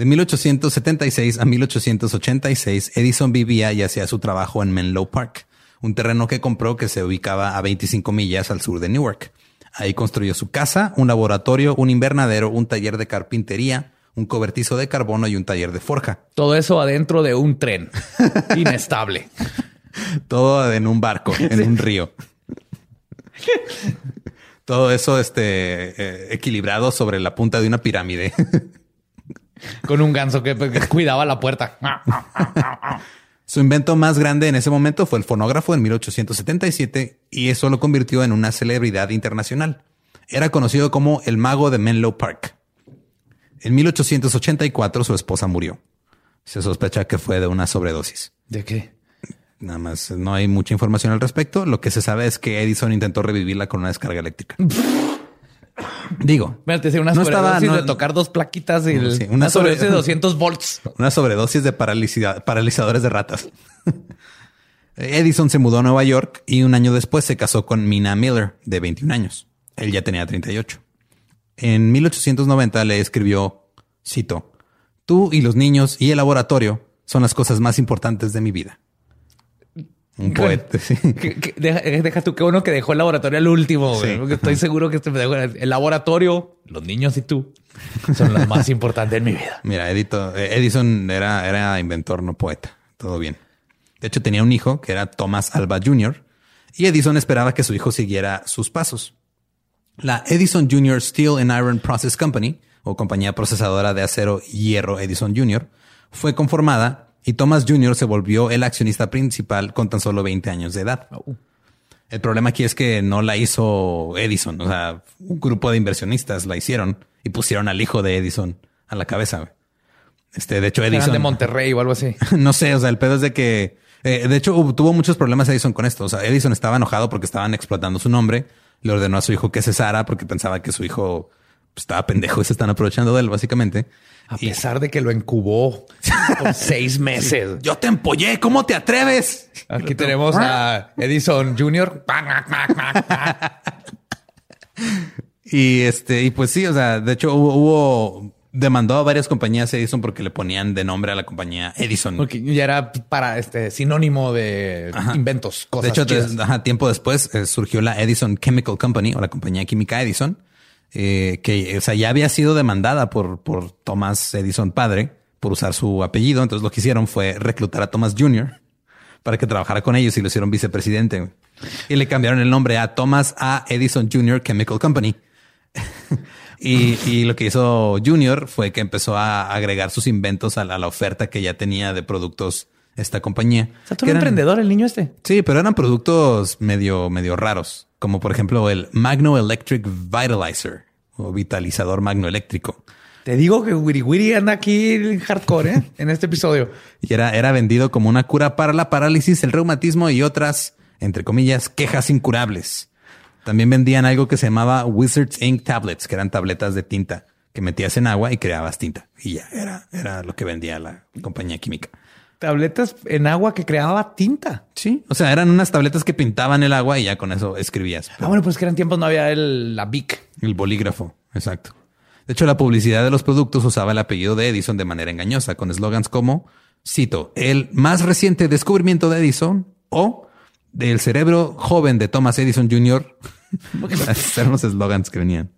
De 1876 a 1886, Edison vivía y hacía su trabajo en Menlo Park, un terreno que compró que se ubicaba a 25 millas al sur de Newark. Ahí construyó su casa, un laboratorio, un invernadero, un taller de carpintería, un cobertizo de carbono y un taller de forja. Todo eso adentro de un tren [laughs] inestable. Todo en un barco, en un río. Todo eso este, eh, equilibrado sobre la punta de una pirámide. Con un ganso que, que cuidaba la puerta. Su invento más grande en ese momento fue el fonógrafo en 1877 y eso lo convirtió en una celebridad internacional. Era conocido como el mago de Menlo Park. En 1884 su esposa murió. Se sospecha que fue de una sobredosis. ¿De qué? Nada más no hay mucha información al respecto. Lo que se sabe es que Edison intentó revivirla con una descarga eléctrica. [laughs] Digo, Espérate, sí, una No sobredosis estaba- no- de tocar dos plaquitas y el- Sí, una una, sobre- sobredosis de 200 volts. [laughs] Una sobredosis de paralizadores de ratas. [laughs] Edison se mudó a Nueva York y un año después se casó con Mina Miller, de 21 años. Él ya tenía 38. En 1890 le escribió, cito, Tú y los niños y el laboratorio son las cosas más importantes de mi vida. Un poeta. sí. Que- que- deja, deja tú, qué bueno que dejó el laboratorio al último, güey, Sí. porque estoy seguro que este el laboratorio, los niños y tú son los más importantes en mi vida. [laughs] Mira, Edito- eh, Edison era, era inventor, no poeta. Todo bien. De hecho, tenía un hijo que era Thomas Alva Jr. y Edison esperaba que su hijo siguiera sus pasos. La Edison Jr. Steel and Iron Process Company, o compañía procesadora de acero y hierro Edison Jr., fue conformada y Thomas Jr. se volvió el accionista principal con tan solo 20 años de edad. El problema aquí es que no la hizo Edison, o sea, un grupo de inversionistas la hicieron y pusieron al hijo de Edison a la cabeza. Este, de hecho, Eran Edison de Monterrey o algo así. [laughs] no sé, o sea, el pedo es de que, eh, de hecho, tuvo muchos problemas Edison con esto. O sea, Edison estaba enojado porque estaban explotando su nombre. Le ordenó a su hijo que cesara porque pensaba que su hijo estaba pendejo y se están aprovechando de él, básicamente. A pesar de que lo incubó por [laughs] seis meses. Yo te empollé, ¿cómo te atreves? Aquí tenemos a Edison Jr. [laughs] y este, y pues sí, o sea, de hecho hubo, hubo demandó a varias compañías Edison porque le ponían de nombre a la compañía Edison. Porque ya era para este sinónimo de inventos, cosas. De hecho, tiempo después eh, surgió la Edison Chemical Company o la compañía química Edison, eh, que o sea, ya había sido demandada por, por Thomas Edison padre por usar su apellido. Entonces lo que hicieron fue reclutar a Thomas Jr. para que trabajara con ellos y lo hicieron vicepresidente. Y le cambiaron el nombre a Thomas A. Edison Jr. Chemical Company. [laughs] Y, lo que hizo Junior fue que empezó a agregar sus inventos a la, oferta que ya tenía de productos esta compañía. O sea, tú emprendedor, el niño este. Sí, pero eran productos medio, medio raros, como por ejemplo el Magno Electric Vitalizer o vitalizador magnoeléctrico. Te digo que Wiri Wiri anda aquí en hardcore ¿eh? [laughs] en este episodio. Y era, era vendido como una cura para la parálisis, el reumatismo y otras, entre comillas, quejas incurables. También vendían algo que se llamaba Wizards Ink Tablets, que eran tabletas de tinta que metías en agua y creabas tinta. Y ya era, era lo que vendía la compañía química. Tabletas en agua que creaba tinta. Sí. O sea, eran unas tabletas que pintaban el agua y ya con eso escribías. Ah, bueno, pues que eran tiempos no había el, la Bic. El bolígrafo. Exacto. De hecho, la publicidad de los productos usaba el apellido de Edison de manera engañosa, con eslogans como, cito, el más reciente descubrimiento de Edison o del cerebro joven de Thomas Edison Jr. [laughs] eran los eslogans que venían.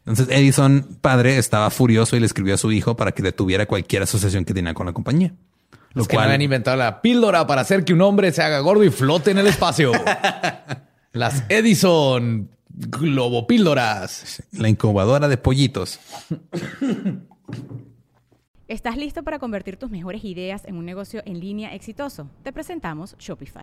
Entonces Edison, padre, estaba furioso y le escribió a su hijo para que detuviera cualquier asociación que tenía con la compañía. Lo cual... habían inventado la píldora para hacer que un hombre se haga gordo y flote en el espacio. [laughs] Las Edison globopíldoras. La incubadora de pollitos. ¿Estás listo para convertir tus mejores ideas en un negocio en línea exitoso? Te presentamos Shopify.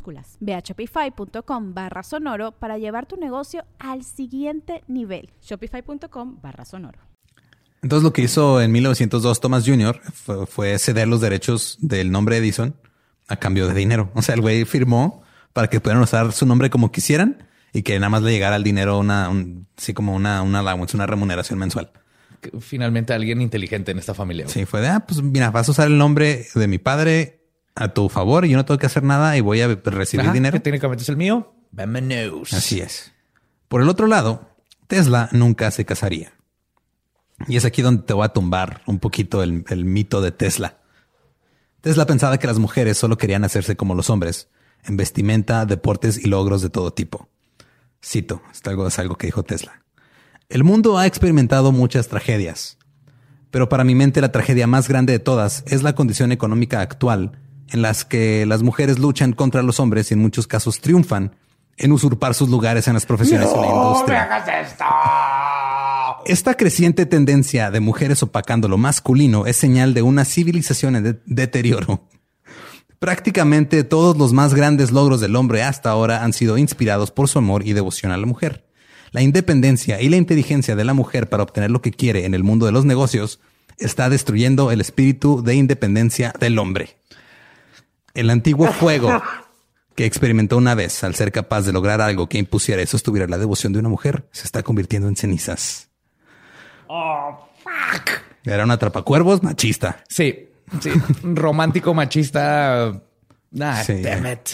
Ve a shopify.com barra sonoro para llevar tu negocio al siguiente nivel. Shopify.com barra sonoro. Entonces lo que hizo en 1902 Thomas Jr. Fue, ceder los derechos del nombre Edison a cambio de dinero. O sea, el güey firmó para que pudieran usar su nombre como quisieran y que nada más le llegara al dinero una, así como una, una una remuneración mensual. Finalmente alguien inteligente en esta familia. Sí, fue de, ah, pues mira, vas a usar el nombre de mi padre a tu favor y yo no tengo que hacer nada y voy a recibir dinero. Que técnicamente es el mío. Vámonos. Así es. Por el otro lado, Tesla nunca se casaría. Y es aquí donde te voy a tumbar un poquito el, mito de Tesla. Tesla pensaba que las mujeres solo querían hacerse como los hombres, en vestimenta, deportes y logros de todo tipo. Cito, esto es algo que dijo Tesla. El mundo ha experimentado muchas tragedias, pero para mi mente la tragedia más grande de todas es la condición económica actual en las que las mujeres luchan contra los hombres y en muchos casos triunfan en usurpar sus lugares en las profesiones y la industria. Esta creciente tendencia de mujeres opacando lo masculino es señal de una civilización en deterioro. Prácticamente todos los más grandes logros del hombre hasta ahora han sido inspirados por su amor y devoción a la mujer. La independencia y la inteligencia de la mujer para obtener lo que quiere en el mundo de los negocios está destruyendo el espíritu de independencia del hombre. El antiguo [laughs] fuego que experimentó una vez al ser capaz de lograr algo que impusiera y sostuviera la devoción de una mujer se está convirtiendo en cenizas. Oh, fuck. Era un atrapacuervos machista. Sí, sí. Romántico machista. Nah, damn it.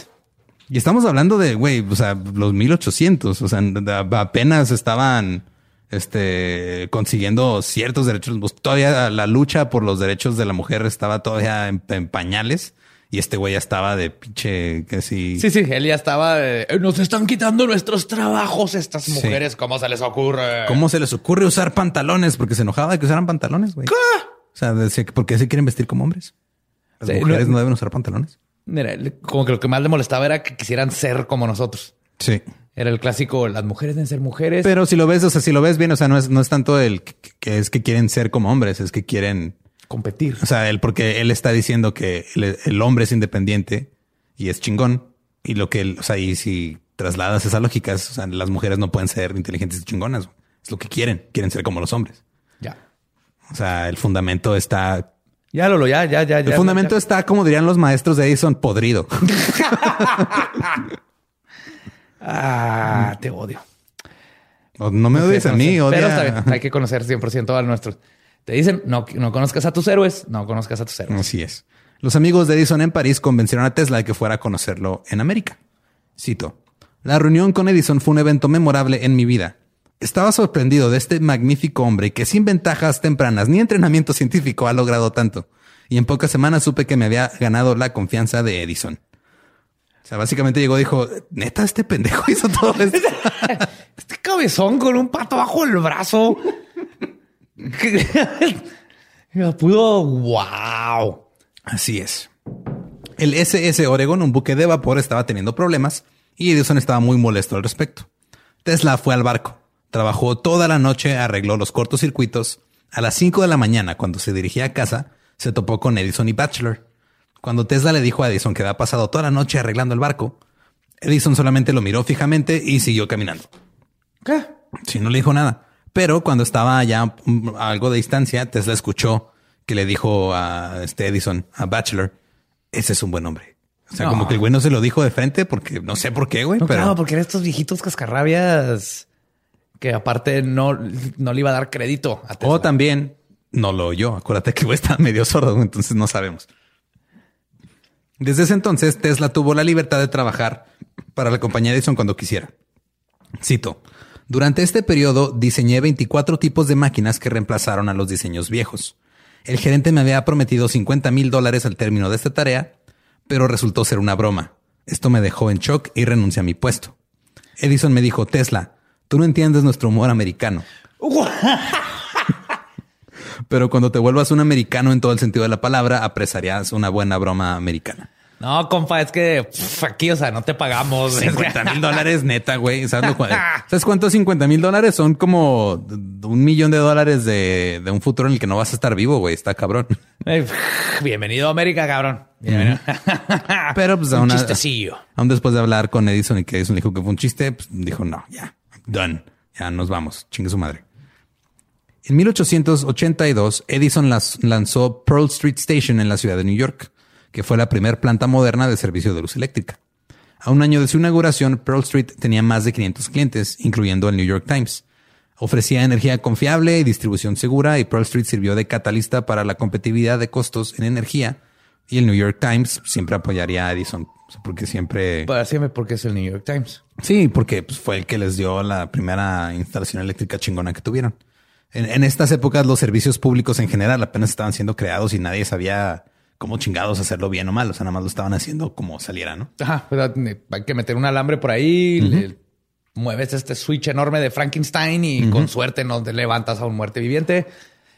Y estamos hablando de, güey, o sea, los 1800, o sea, apenas estaban este, consiguiendo ciertos derechos. Todavía la lucha por los derechos de la mujer estaba todavía en pañales Y este güey ya estaba de pinche casi. Sí, sí, él ya estaba. de, "Eh, nos están quitando nuestros trabajos estas Sí. mujeres. ¿Cómo se les ocurre? ¿Cómo se les ocurre usar pantalones? Porque se enojaba de que usaran pantalones, güey. O sea, decía que ¿por qué se quieren vestir como hombres? Las Sí, mujeres no- no, deben usar pantalones. Mira, como que lo que más le molestaba era que quisieran ser como nosotros. Sí. Era el clásico, las mujeres deben ser mujeres. Pero si lo ves, o sea, si lo ves bien, o sea, no es, no es tanto el que, que es que quieren ser como hombres, es que quieren, competir. o sea, él, porque él está diciendo que el, el hombre es independiente y es chingón. Y lo que él, o sea, y si trasladas esas lógicas, o sea, las mujeres no pueden ser inteligentes y chingonas. Es lo que quieren, quieren ser como los hombres. Ya. O sea, el fundamento está, Ya, Lolo, ya, ya, ya. el fundamento está, como dirían los maestros de Edison, podrido. [laughs] Ah, te odio. No me odies a mí, odia- Pero está bien, [laughs] hay que conocer 100% a nuestros. Te dicen, no, no conozcas a tus héroes, no conozcas a tus héroes. Así es. Los amigos de Edison en París convencieron a Tesla de que fuera a conocerlo en América. Cito. La reunión con Edison fue un evento memorable en mi vida. Estaba sorprendido de este magnífico hombre que sin ventajas tempranas ni entrenamiento científico ha logrado tanto. Y en pocas semanas supe que me había ganado la confianza de Edison. O sea, básicamente llegó y dijo, neta, este pendejo [laughs] hizo todo esto. [laughs] Este cabezón con un pato bajo el brazo. [laughs] Pudo, wow. Así es. El SS Oregon, un buque de vapor, estaba teniendo problemas y Edison estaba muy molesto al respecto. Tesla fue al barco, trabajó toda la noche, arregló los cortocircuitos. A las 5 de la mañana, cuando se dirigía a casa, se topó con Edison y Bachelor. Cuando Tesla le dijo a Edison que había pasado toda la noche arreglando el barco, Edison solamente lo miró fijamente y siguió caminando. ¿Qué? Sí, no le dijo nada. Pero cuando estaba ya mm, a algo de distancia, Tesla escuchó que le dijo a este Edison, a Bachelor, ese es un buen hombre. O sea, No. como que el güey no se lo dijo de frente porque no sé por qué, güey, No, pero claro, porque eran estos viejitos cascarrabias que aparte no, no le iba a dar crédito a Tesla. o también no lo oyó. Acuérdate que el güey está medio sordo, entonces no sabemos. Desde ese entonces, Tesla tuvo la libertad de trabajar para la compañía Edison cuando quisiera. Cito. Durante este periodo diseñé 24 tipos de máquinas que reemplazaron a los diseños viejos. El gerente me había prometido 50 mil dólares al término de esta tarea, pero resultó ser una broma. Esto me dejó en shock y renuncié a mi puesto. Edison me dijo, Tesla, tú no entiendes nuestro humor americano. [laughs] Pero cuando te vuelvas un americano en todo el sentido de la palabra, apreciarías una buena broma americana. No, compa, es que pff, aquí, o sea, no te pagamos. 50 mil dólares neta, güey. ¿Sabes, lo cu- [laughs] ¿Sabes cuántos 50 mil dólares? Son como un millón de dólares de, de un futuro en el que no vas a estar vivo, güey. Está cabrón. Pff, Bienvenido a América, cabrón. Bienvenido. Pero pues [laughs] Un aún, chistecillo. aún después de hablar con Edison y que Edison le dijo que fue un chiste, pues dijo, no, ya, done. Ya nos vamos. Chingue su madre. En 1882, Edison las- lanzó Pearl Street Station en la ciudad de New York, que fue la primera planta moderna de servicio de luz eléctrica. A un año de su inauguración, Pearl Street tenía más de 500 clientes, incluyendo el New York Times. Ofrecía energía confiable y distribución segura y Pearl Street sirvió de catalista para la competitividad de costos en energía y el New York Times siempre apoyaría a Edison, porque siempre... Para siempre porque es el New York Times. Sí, porque pues, fue el que les dio la primera instalación eléctrica chingona que tuvieron. En, en estas épocas los servicios públicos en general apenas estaban siendo creados y nadie sabía cómo chingados hacerlo bien o mal. O sea, nada más lo estaban haciendo como saliera, ¿no? Ajá, hay que meter un alambre por ahí, le mueves este switch enorme de Frankenstein y con suerte no te levantas a un muerte viviente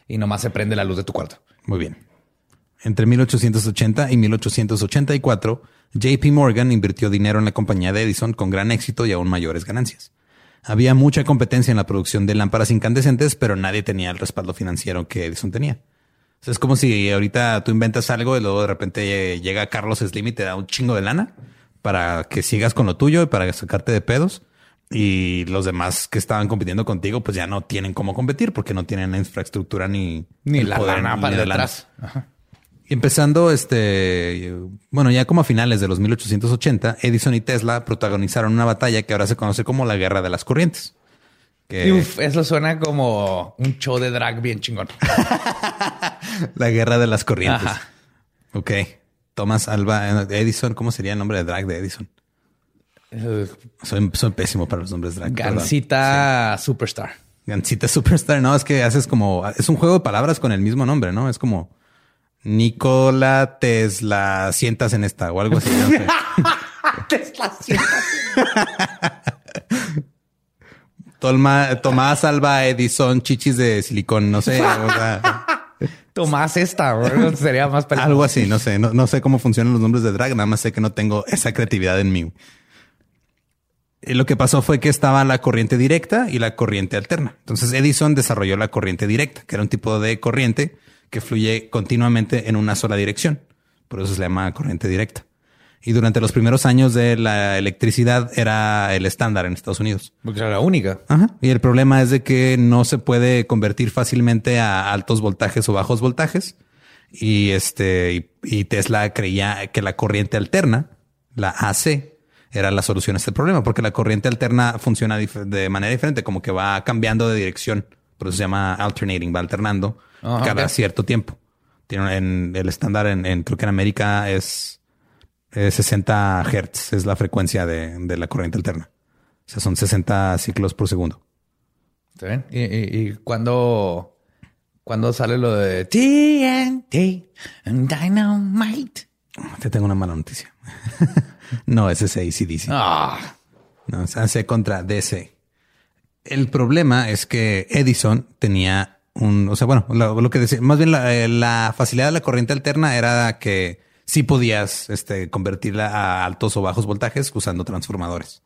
y nomás se prende la luz de tu cuarto. Muy bien. Entre 1880 y 1884, JP Morgan invirtió dinero en la compañía de Edison con gran éxito y aún mayores ganancias. Había mucha competencia en la producción de lámparas incandescentes, pero nadie tenía el respaldo financiero que Edison tenía. O sea, es como si ahorita tú inventas algo y luego de repente llega Carlos Slim y te da un chingo de lana para que sigas con lo tuyo y para sacarte de pedos. Y los demás que estaban compitiendo contigo, pues ya no tienen cómo competir porque no tienen la infraestructura ni, Ni la poder, lana ni para lana. detrás. Y Empezando este, bueno, ya como a finales de los 1880, Edison y Tesla protagonizaron una batalla que ahora se conoce como la Guerra de las Corrientes. Que Y uf, eso suena como un show de drag bien chingón. [laughs] [laughs] la Guerra de las Corrientes. Ajá. Ok. Thomas Alba Edison, ¿cómo sería el nombre de drag de Edison? Eh, Soy, soy pésimo para los nombres drag. Gansita Superstar. Gansita Superstar. No, es que haces como, es un juego de palabras con el mismo nombre, ¿no? Es como Nikola Tesla, sientas en esta o algo así. No sé. [laughs] Tesla sientas. [laughs] Tomás Alba Edison, chichis de silicón, no sé. o sea, Tomás esta, sería más peligroso. algo así, no sé. No, no sé cómo funcionan los nombres de drag, nada más sé que no tengo esa creatividad en mí. Y lo que pasó fue que estaba la corriente directa y la corriente alterna. Entonces Edison desarrolló la corriente directa, que era un tipo de corriente que fluye continuamente en una sola dirección. Por eso se le llama corriente directa. Y durante los primeros años de la electricidad era el estándar en Estados Unidos. Porque era la única. Ajá. Y el problema es de que no se puede convertir fácilmente a altos voltajes o bajos voltajes. Y este, y, y Tesla creía que la corriente alterna, la AC, era la solución a este problema, porque la corriente alterna funciona de manera diferente, como que va cambiando de dirección. Por eso se llama alternating, va alternando Ajá, cada cierto tiempo. Tiene en el estándar en, en- creo que en América es, es 60 hertz, es la frecuencia de, de la corriente alterna. O sea, son 60 ciclos por segundo. ¿Está bien? ¿Y, y, y cuándo, cuándo sale lo de TNT and Dynamite? Te tengo una mala noticia. [laughs] no, ese es ACDC. Ah, No, es AC contra DC. El problema es que Edison tenía un, o sea, bueno, lo, lo que decía, más bien la, eh, la facilidad de la corriente alterna era que sí podías este, convertirla a altos o bajos voltajes usando transformadores.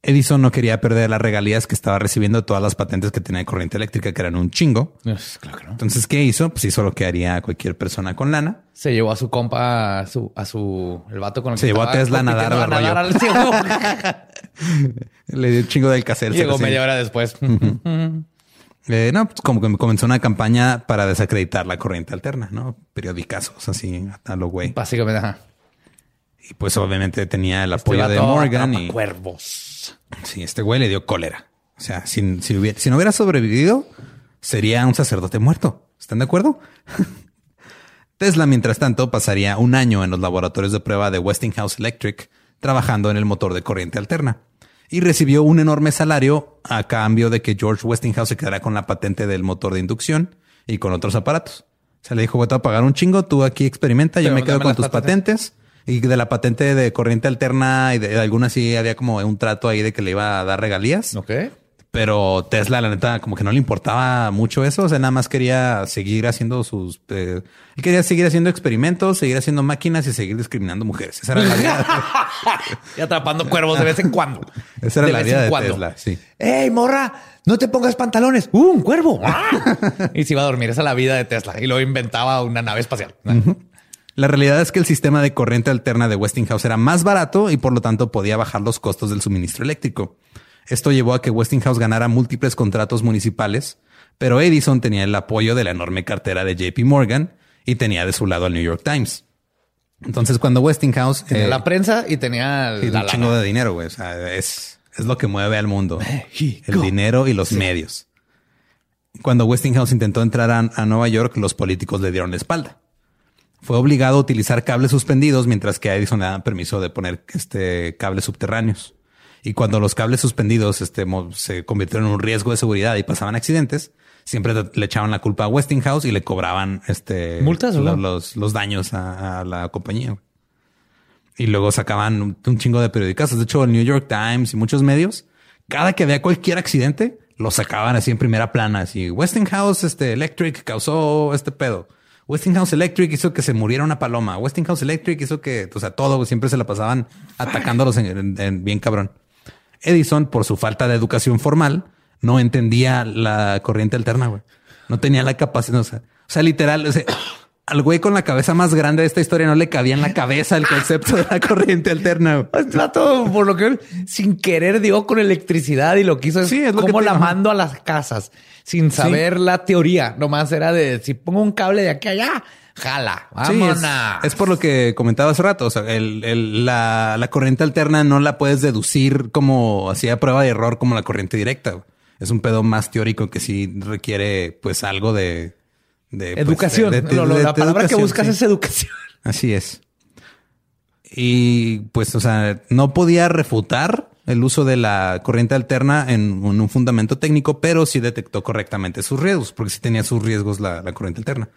Edison no quería perder las regalías que estaba recibiendo de todas las patentes que tenía de corriente eléctrica, que eran un chingo. claro que no. Entonces, ¿qué hizo? Pues hizo lo que haría cualquier persona con lana. Se llevó a su compa, a su, a su, el vato con el Se que llevó a Tesla a nadar a nadar al- sí, [laughs] Le dio un chingo del cassette. Llegó media hora después. [laughs] Eh, no, pues como que comenzó una campaña para desacreditar la corriente alterna, ¿no? Periodicazos así, a lo güey. Básicamente, ajá. Y pues obviamente tenía el Este apoyo de Morgan y cuervos. sí, este güey le dio cólera. O sea, si, si, hubiera, si no hubiera sobrevivido, sería un sacerdote muerto. ¿Están de acuerdo? [laughs] Tesla, mientras tanto, pasaría un año en los laboratorios de prueba de Westinghouse Electric trabajando en el motor de corriente alterna y recibió un enorme salario a cambio de que George Westinghouse se quedara con la patente del motor de inducción y con otros aparatos. Se le dijo, voy a pagar un chingo, tú aquí experimenta, yo me quedo con tus patentes". patentes. Y de la patente de corriente alterna y de, de algunas sí había como un trato ahí de que le iba a dar regalías. Ok. Pero Tesla, la neta, como que no le importaba mucho eso. O sea, nada más quería seguir haciendo sus... eh, él quería seguir haciendo experimentos, seguir haciendo máquinas y seguir discriminando mujeres. Esa era la vida, [laughs] Y atrapando cuervos de vez en cuando. [laughs] esa era De la vida de cuando. Tesla. Sí. ¡Ey, morra! No te pongas pantalones. ¡Uh, un cuervo! [laughs] ¡Ah! y se iba a dormir. Esa es la vida de Tesla. Y luego inventaba una nave espacial. La realidad es que el sistema de corriente alterna de Westinghouse era más barato y por lo tanto podía bajar los costos del suministro eléctrico. Esto llevó a que Westinghouse ganara múltiples contratos municipales, pero Edison tenía el apoyo de la enorme cartera de JP Morgan y tenía de su lado al New York Times. Entonces, cuando Westinghouse Tenía eh, la prensa y tenía la un chingo de dinero, güey. O sea, es, es lo que mueve al mundo. México. El dinero y los medios. Cuando Westinghouse intentó entrar a, a Nueva York, los políticos le dieron la espalda. Fue obligado a utilizar cables suspendidos, mientras que a Edison le daban permiso de poner este cables subterráneos. Y cuando los cables suspendidos este, se convirtieron en un riesgo de seguridad y pasaban accidentes, siempre le echaban la culpa a Westinghouse y le cobraban este ¿Multas los, los daños a, a la compañía. Y luego sacaban un, un chingo de periódicos. De hecho, el New York Times y muchos medios, cada que había cualquier accidente, lo sacaban así en primera plana. Así Westinghouse este, Electric causó este pedo. Westinghouse Electric hizo que se muriera una paloma. Westinghouse Electric hizo que, o sea, todo siempre se la pasaban atacándolos en, en- en bien cabrón. Edison, por su falta de educación formal, no entendía la corriente alterna, güey. No tenía la capacidad, o sea, literal, o sea, al güey con la cabeza más grande de esta historia no le cabía en la cabeza el concepto de la [laughs] corriente alterna. Este vato, por lo que sin querer dio con electricidad y lo quiso es Sí, es lo que como te- la mando a las casas sin saber la teoría. Nomás era de si pongo un cable de aquí a allá, jala. Sí, es, Vámonos. es por lo que comentaba hace rato. O sea, el- el- la, la corriente alterna no la puedes deducir como hacía prueba de error como la corriente directa. Es un pedo más teórico que sí requiere pues algo de, de pues, educación. de- de- de- la de palabra que buscas sí. es educación. [laughs] Así es. Y pues, o sea, no podía refutar el uso de la corriente alterna en, en un fundamento técnico, pero sí detectó correctamente sus riesgos, porque sí tenía sus riesgos la, la corriente alterna.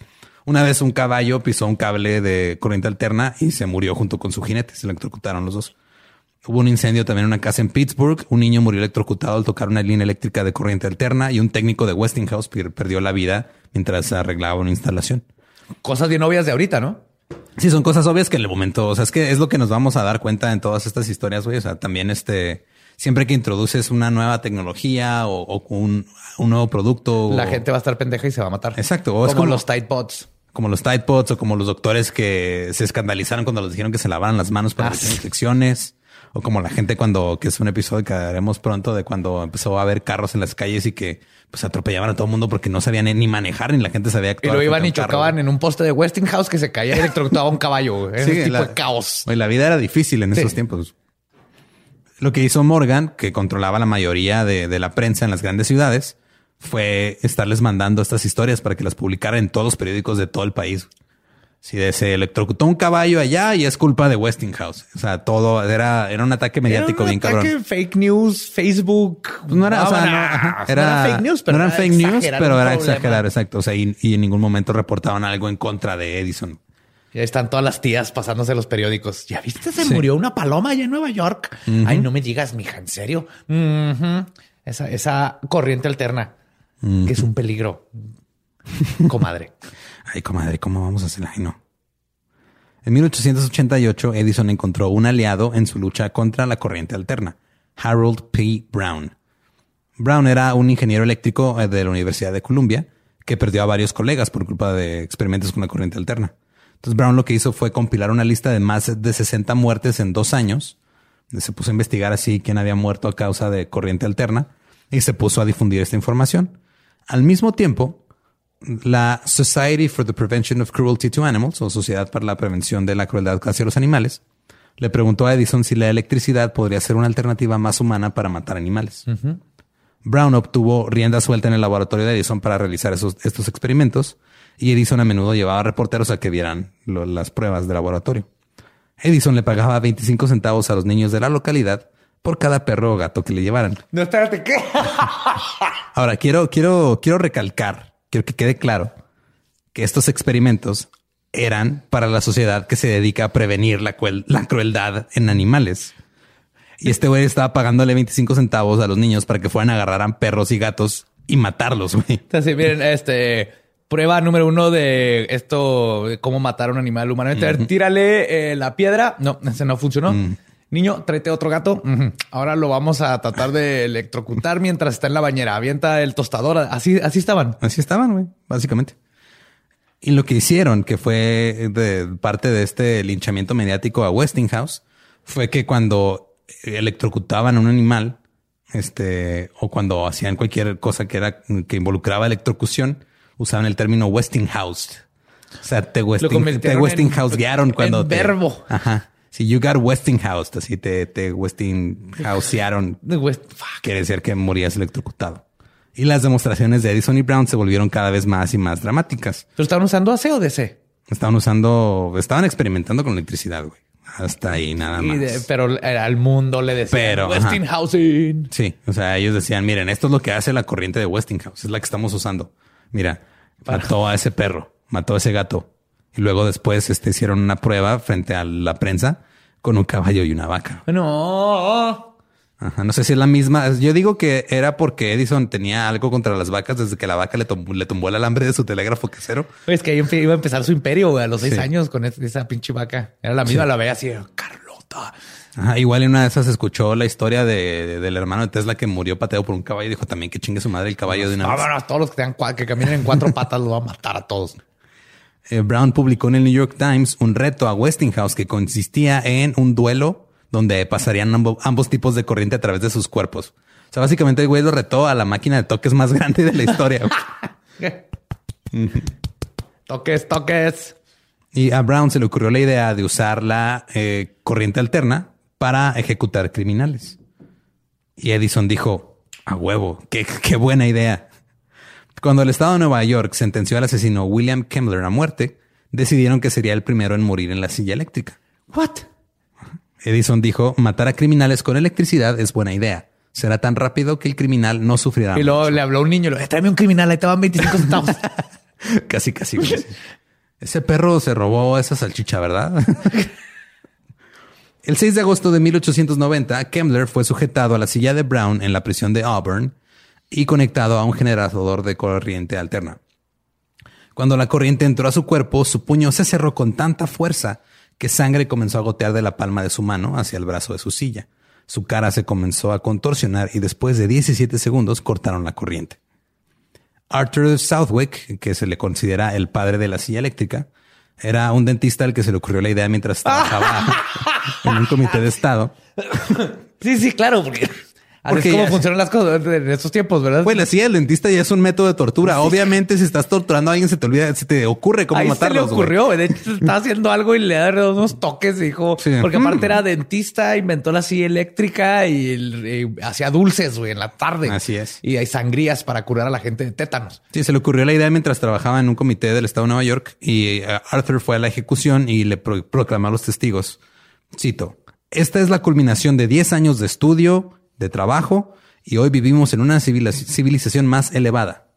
Una vez un caballo pisó un cable de corriente alterna y se murió junto con su jinete. Se electrocutaron los dos. Hubo un incendio también en una casa en Pittsburgh. Un niño murió electrocutado al tocar una línea eléctrica de corriente alterna y un técnico de Westinghouse per- perdió la vida mientras arreglaba una instalación. Cosas bien obvias de ahorita, ¿no? Sí, son cosas obvias que en el momento, o sea, es que es lo que nos vamos a dar cuenta en todas estas historias, güey. O sea, también este, siempre que introduces una nueva tecnología o, o un, un nuevo producto. La o- gente va a estar pendeja y se va a matar. Exacto, o es como, los Tide Pods. como los Tide Pods o como los doctores que se escandalizaron cuando les dijeron que se lavaran las manos para Ah, sí. infecciones. O como la gente cuando, que es un episodio que haremos pronto de cuando empezó a haber carros en las calles y que pues atropellaban a todo el mundo porque no sabían ni manejar ni la gente sabía Y actuar. lo iban y chocaban en un poste de Westinghouse que se caía y electrocutaba un caballo. güey. Ese Sí, tipo la- de caos. La vida era difícil en Sí. esos tiempos. Lo que hizo Morgan, que controlaba la mayoría de, de la prensa en las grandes ciudades, fue estarles mandando estas historias para que las publicaran en todos los periódicos de todo el país. Si se electrocutó un caballo allá y es culpa de Westinghouse. O sea, todo era, era un ataque mediático Era un bien ataque cabrón. Fake news, Facebook. Pues no era, o sea, no, era, fake news, pero no eran era fake news, pero era exagerar, exacto. O sea, y, y en ningún momento reportaban algo en contra de Edison. Y ahí están todas las tías pasándose los periódicos. ¿Ya viste? Se murió una paloma allá en Nueva York. Ay, no me digas, mija, ¿en serio? Esa, esa corriente alterna, que es un peligro. Comadre. [laughs] Ay, comadre, ¿cómo vamos a hacer? Ay, no. En 1888, Edison encontró un aliado en su lucha contra la corriente alterna, Harold P. Brown. Brown era un ingeniero eléctrico eh, de la Universidad de Columbia que perdió a varios colegas por culpa de experimentos con la corriente alterna. Entonces Brown lo que hizo fue compilar una lista de más de 60 muertes en dos años. Se puso a investigar así quién había muerto a causa de corriente alterna y se puso a difundir esta información. Al mismo tiempo, la Society for the Prevention of Cruelty to Animals, o Sociedad para la Prevención de la Crueldad hacia los Animales, le preguntó a Edison si la electricidad podría ser una alternativa más humana para matar animales. Brown obtuvo rienda suelta en el laboratorio de Edison para realizar esos, estos experimentos y Edison a menudo llevaba reporteros a que vieran lo- las pruebas de laboratorio. Edison le pagaba 25 centavos a los niños de la localidad por cada perro o gato que le llevaran. No, espérate, ¿qué? [laughs] Ahora, quiero, quiero, quiero recalcar, quiero que quede claro que estos experimentos eran para la sociedad que se dedica a prevenir la, la crueldad en animales. Y este güey estaba pagándole 25 centavos a los niños para que fueran a agarrar a perros y gatos y matarlos, güey. [laughs] Entonces, miren, este prueba número uno de esto, de cómo matar a un animal humanamente. A ver, tírale eh, la piedra. No, ese no funcionó. Niño, tráete otro gato. Ahora lo vamos a tratar de electrocutar mientras está en la bañera. Avienta el tostador. Así, así estaban. Así estaban, güey, básicamente. Y lo que hicieron, que fue de parte de este linchamiento mediático a Westinghouse, fue que cuando electrocutaban a un animal, este, o cuando hacían cualquier cosa que era que involucraba electrocución, usaban el término Westinghouse. O sea, te, Westing, te Westinghousearon cuando en te- verbo. Ajá. Si you got Westinghoused, así te, te Westinghousearon. West-. Quiere decir que morías electrocutado. Y las demostraciones de Edison y Brown se volvieron cada vez más y más dramáticas. ¿Pero estaban usando AC o DC? Estaban usando, estaban experimentando con electricidad, güey. Hasta ahí nada más. de- pero al mundo le decían Pero, ajá. Sí, o sea, ellos decían, miren, esto es lo que hace la corriente de Westinghouse, es la que estamos usando. Mira, mató a ese perro, mató a ese gato. Y luego después este, hicieron una prueba frente a la prensa con un caballo y una vaca. No. Ajá, no sé si es la misma. Yo digo que era porque Edison tenía algo contra las vacas desde que la vaca le, tumbó- le tumbó el alambre de su telégrafo casero. Es que ahí iba a empezar su imperio a los seis Sí. años con es- esa pinche vaca. Era la misma, la veía así, Carlota. Ajá, igual en una de esas escuchó la historia de, de- del hermano de Tesla que murió pateado por un caballo y dijo también que chingue su madre el caballo de una vez. Vámonos, todos los que, tengan que caminen en cuatro patas los va a matar a todos. Eh, Brown publicó en el New York Times un reto a Westinghouse que consistía en un duelo donde pasarían ambo- ambos tipos de corriente a través de sus cuerpos. O sea, básicamente el güey lo retó a la máquina de toques más [laughs] grande de la historia. [laughs] toques, toques. y a Brown se le ocurrió la idea de usar la eh, corriente alterna para ejecutar criminales. Y Edison dijo, a huevo, qué, qué buena idea. Cuando el estado de Nueva York sentenció al asesino William Kemmler a muerte, decidieron que sería el primero en morir en la silla eléctrica. What? Edison dijo, matar a criminales con electricidad es buena idea. Será tan rápido que el criminal no sufrirá. Y luego le habló un niño, le dijo, "Eh, tráeme un criminal, ahí van 25 centavos. [laughs] Casi, casi. güey. Ese perro se robó esa salchicha, ¿verdad? [laughs] El 6 de agosto de 1890, Kemmler fue sujetado a la silla de Brown en la prisión de Auburn y conectado a un generador de corriente alterna. Cuando la corriente entró a su cuerpo, su puño se cerró con tanta fuerza que sangre comenzó a gotear de la palma de su mano hacia el brazo de su silla. Su cara se comenzó a contorsionar y después de 17 segundos cortaron la corriente. Arthur Southwick, que se le considera el padre de la silla eléctrica, era un dentista al que se le ocurrió la idea mientras trabajaba [laughs] en un comité de estado. Sí, sí, claro, porque Así es como funcionan las cosas en estos tiempos, ¿verdad? Pues la silla del dentista ya es un método de tortura. Obviamente, si estás torturando a alguien, se te olvida, se te ocurre cómo matarlo. Se le ocurrió. De hecho, estaba haciendo algo y le da unos toques. Dijo, porque aparte era dentista, inventó la silla eléctrica y, hacía dulces güey, en la tarde. Así es. Y hay sangrías para curar a la gente de tétanos. Sí, se le ocurrió la idea mientras trabajaba en un comité del estado de Nueva York y eh, Arthur fue a la ejecución y le proclamó a los testigos. Cito. Esta es la culminación de 10 años de estudio, de trabajo y hoy vivimos en una civilización más elevada.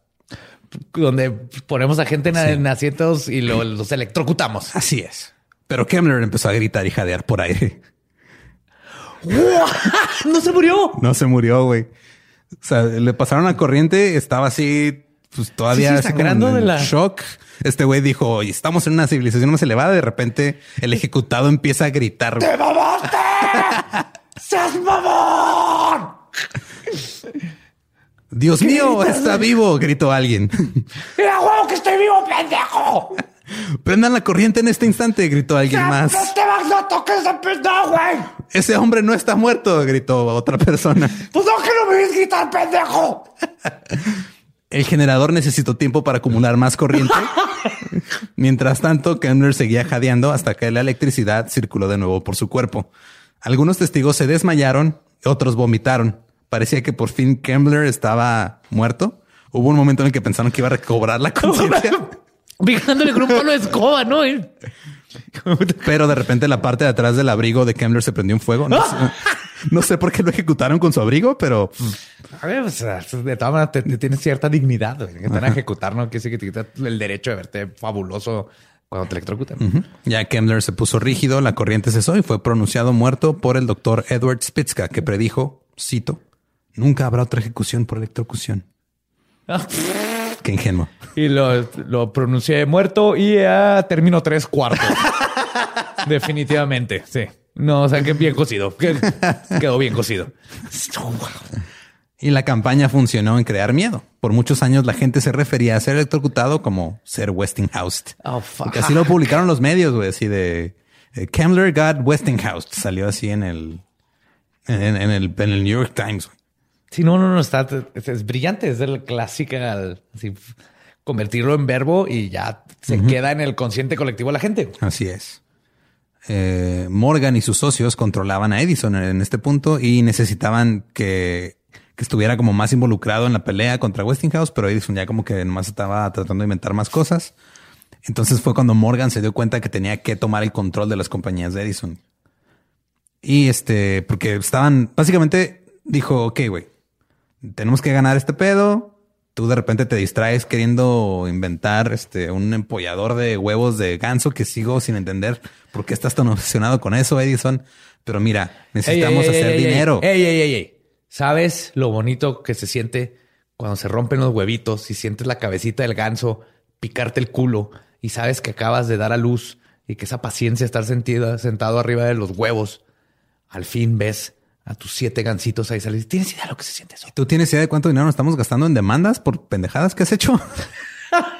Donde ponemos a gente en, asientos y los electrocutamos. Así es. Pero Kemmler empezó a gritar y jadear por aire. [laughs] ¡No se murió! No se murió, güey. O sea, le pasaron la corriente, estaba así, pues todavía sí, de la... shock. Este güey dijo, estamos en una civilización más elevada. De repente, el ejecutado empieza a gritar. ¡Te mamaste! [laughs] ¡Seas mamón! Dios mío, está vivo, gritó alguien. [laughs] ¡Mira, huevo, que estoy vivo, pendejo! Prendan la corriente en este instante, gritó alguien más. ¡No te vas, no toques ese pendejo, güey! Ese hombre no está muerto, gritó otra persona. [laughs] Pues no, que no me ves gritar, pendejo. El generador necesitó tiempo para acumular más corriente. [laughs] Mientras tanto, Kemmler seguía jadeando hasta que la electricidad circuló de nuevo por su cuerpo. Algunos testigos se desmayaron, otros vomitaron. Parecía que por fin Kembler estaba muerto. Hubo un momento en el que pensaron que iba a recobrar la conciencia. [laughs] Vigándole con un palo de escoba, ¿no? Pero de repente la parte de atrás del abrigo de Kembler se prendió en fuego. [laughs] No sé, por qué lo ejecutaron con su abrigo, pero... A ver, de todas maneras te, tienes cierta dignidad. Que te van a ejecutar, ¿no? Que sí que te quita el derecho de verte fabuloso cuando te electrocutan. Ya Kemmler se puso rígido, la corriente cesó y fue pronunciado muerto por el doctor Edward Spitzka, que predijo, cito, nunca habrá otra ejecución por electrocución. [laughs] Qué ingenuo. Y lo, lo pronuncié muerto y ya terminó tres cuartos. [laughs] Definitivamente, sí. No, o sea, que bien cocido. Quedó bien cocido. [laughs] Y la campaña funcionó en crear miedo. Por muchos años la gente se refería a ser electrocutado como ser Westinghouse. Oh, así lo publicaron los medios, güey, así de eh, Kemmler got Westinghouse. Salió así en el, en, el, en el New York Times. Sí, no, no, no, está, es, brillante. Es el clásica, así, convertirlo en verbo y ya se queda en el consciente colectivo de la gente. Así es. Eh, Morgan y sus socios controlaban a Edison en este punto y necesitaban que que estuviera como más involucrado en la pelea contra Westinghouse, pero Edison ya como que nomás estaba tratando de inventar más cosas. Entonces fue cuando Morgan se dio cuenta que tenía que tomar el control de las compañías de Edison. Y este, porque estaban, básicamente dijo, ok, güey, tenemos que ganar este pedo. Tú de repente te distraes queriendo inventar este, un empollador de huevos de ganso que sigo sin entender por qué estás tan obsesionado con eso, Edison. Pero mira, necesitamos hacer dinero. Ey, ey, ey, ey. ¿Sabes lo bonito que se siente cuando se rompen los huevitos y sientes la cabecita del ganso picarte el culo y sabes que acabas de dar a luz y que esa paciencia estar sentida, sentado arriba de los huevos, al fin ves a tus siete gansitos ahí salir. ¿Tienes idea de lo que se siente eso? ¿Tú tienes idea de cuánto dinero nos estamos gastando en demandas por pendejadas que has hecho?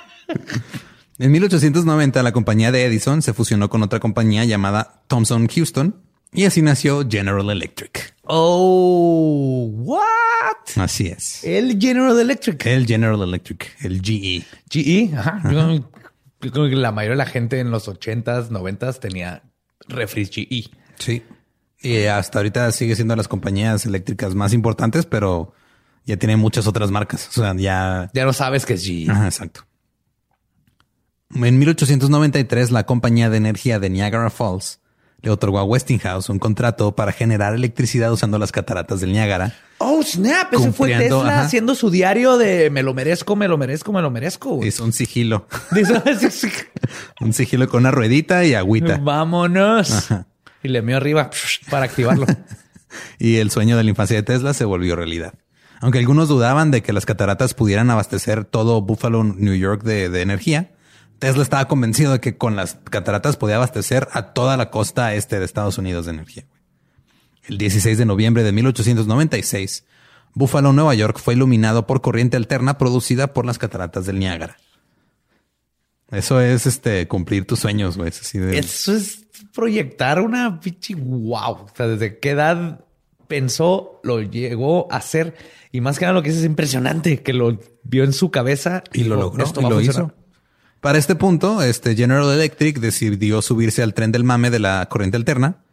[laughs] en 1890 la compañía de Edison se fusionó con otra compañía llamada Thomson Houston y así nació General Electric. Oh, what? Así es. El General Electric. El General Electric, el GE. GE, ajá. Yo, creo que la mayoría de la gente en los 80s, 90s tenía refri GE. Sí. Y hasta ahorita sigue siendo las compañías eléctricas más importantes, pero ya tiene muchas otras marcas. O sea, ya... Ya no sabes que es GE. Ajá, exacto. En 1893, la compañía de energía de Niagara Falls le otorgó a Westinghouse un contrato para generar electricidad usando las cataratas del Niágara. Oh, snap. Ese fue Tesla ajá. haciendo su diario de me lo merezco, me lo merezco, me lo merezco. Hizo un sigilo, [laughs] un sigilo con una ruedita y agüita. Vámonos. Y le mío arriba para activarlo. [laughs] y el sueño de la infancia de Tesla se volvió realidad. Aunque algunos dudaban de que las cataratas pudieran abastecer todo Buffalo, New York de, de energía, Tesla estaba convencido de que con las cataratas podía abastecer a toda la costa este de Estados Unidos de energía. El 16 de noviembre de 1896, Buffalo, Nueva York fue iluminado por corriente alterna producida por las cataratas del Niágara. Eso es este cumplir tus sueños, güey. De- Eso es proyectar una pinche wow. O sea, desde qué edad pensó, lo llegó a hacer. Y más que nada lo que es, es impresionante que lo vio en su cabeza Y lo logró "Esto y va lo funcionar". hizo. Para este punto, este General Electric decidió subirse al tren del mame de la corriente alterna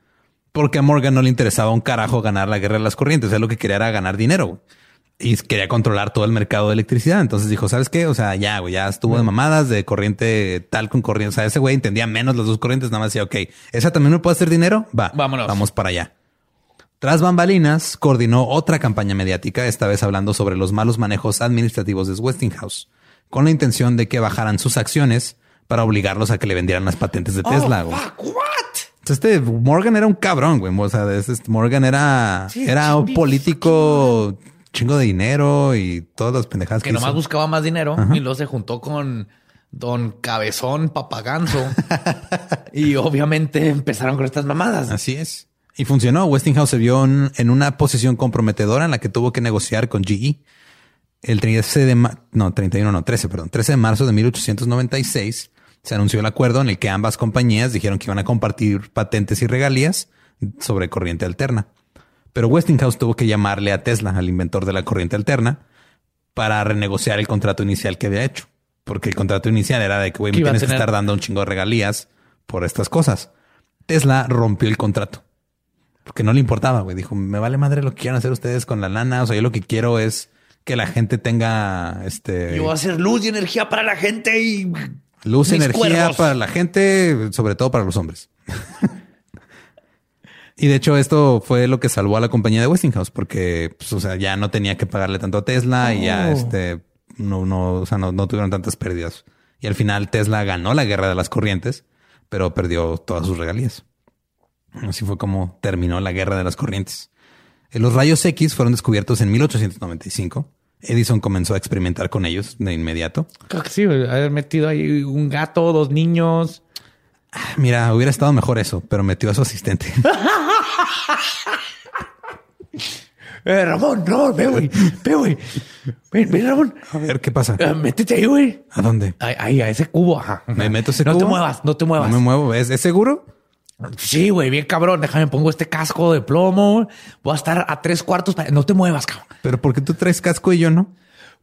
porque a Morgan no le interesaba un carajo ganar la guerra de las corrientes. Él lo que quería era ganar dinero y quería controlar todo el mercado de electricidad. Entonces dijo, ¿sabes qué? O sea, ya, güey, ya estuvo de mamadas de corriente tal con corriente. O sea, ese güey entendía menos las dos corrientes. Nada más decía, ok, ¿esa también me puede hacer dinero? Va, Vámonos. Vamos para allá. Tras bambalinas, coordinó otra campaña mediática, esta vez hablando sobre los malos manejos administrativos de Westinghouse, con la intención de que bajaran sus acciones para obligarlos a que le vendieran las patentes de Tesla. Oh, güey. fuck, what? Entonces, Este Morgan era un cabrón, güey. O sea, este- Morgan era, Sí, era un político chingo de dinero y todas las pendejadas que, Que nomás hizo. buscaba más dinero y luego se juntó con Don Cabezón Papaganzo. [laughs] y obviamente empezaron con estas mamadas. Así es. Y funcionó. Westinghouse se vio en, en una posición comprometedora en la que tuvo que negociar con GE. El 13 de ma- no, 31, no, 13, perdón, 13 de marzo de 1896 se anunció el acuerdo en el que ambas compañías dijeron que iban a compartir patentes y regalías sobre corriente alterna. Pero Westinghouse tuvo que llamarle a Tesla, al inventor de la corriente alterna, para renegociar el contrato inicial que había hecho. Porque el contrato inicial era de que, güey, me tienes que estar dando un chingo de regalías por estas cosas. Tesla rompió el contrato. Porque no le importaba, güey. Dijo, me vale madre lo que quieran hacer ustedes con la lana. O sea, yo lo que quiero es que la gente tenga este Yo voy a hacer luz y energía para la gente y luz, mis energía cuervos. para la gente, sobre todo para los hombres. [laughs] y de hecho, esto fue lo que salvó a la compañía de Westinghouse, porque, pues, o sea, ya no tenía que pagarle tanto a Tesla y ya Oh. este no, no, o sea, no, no tuvieron tantas pérdidas. Y al final Tesla ganó la guerra de las corrientes, pero perdió todas sus regalías. Así fue como terminó la guerra de las corrientes. Eh, Los rayos X fueron descubiertos en 1895. Edison comenzó a experimentar con ellos de inmediato. Creo que sí, haber metido ahí un gato, dos niños. Mira, hubiera estado mejor eso, pero metió a su asistente. [laughs] Eh, Ramón, Ramón, ve, güey, ve, güey. Ven, ven, Ramón. A ver qué pasa. Eh, métete ahí, güey. ¿A dónde? Ahí, ahí, a ese cubo. Ajá. Me meto ese No te cubo? muevas, no te muevas. No me muevo. ¿Es, es seguro? Sí, güey, bien cabrón. Déjame pongo este casco de plomo. Voy a estar a tres cuartos. para- No te muevas, cabrón. Pero ¿por qué tú traes casco y yo no?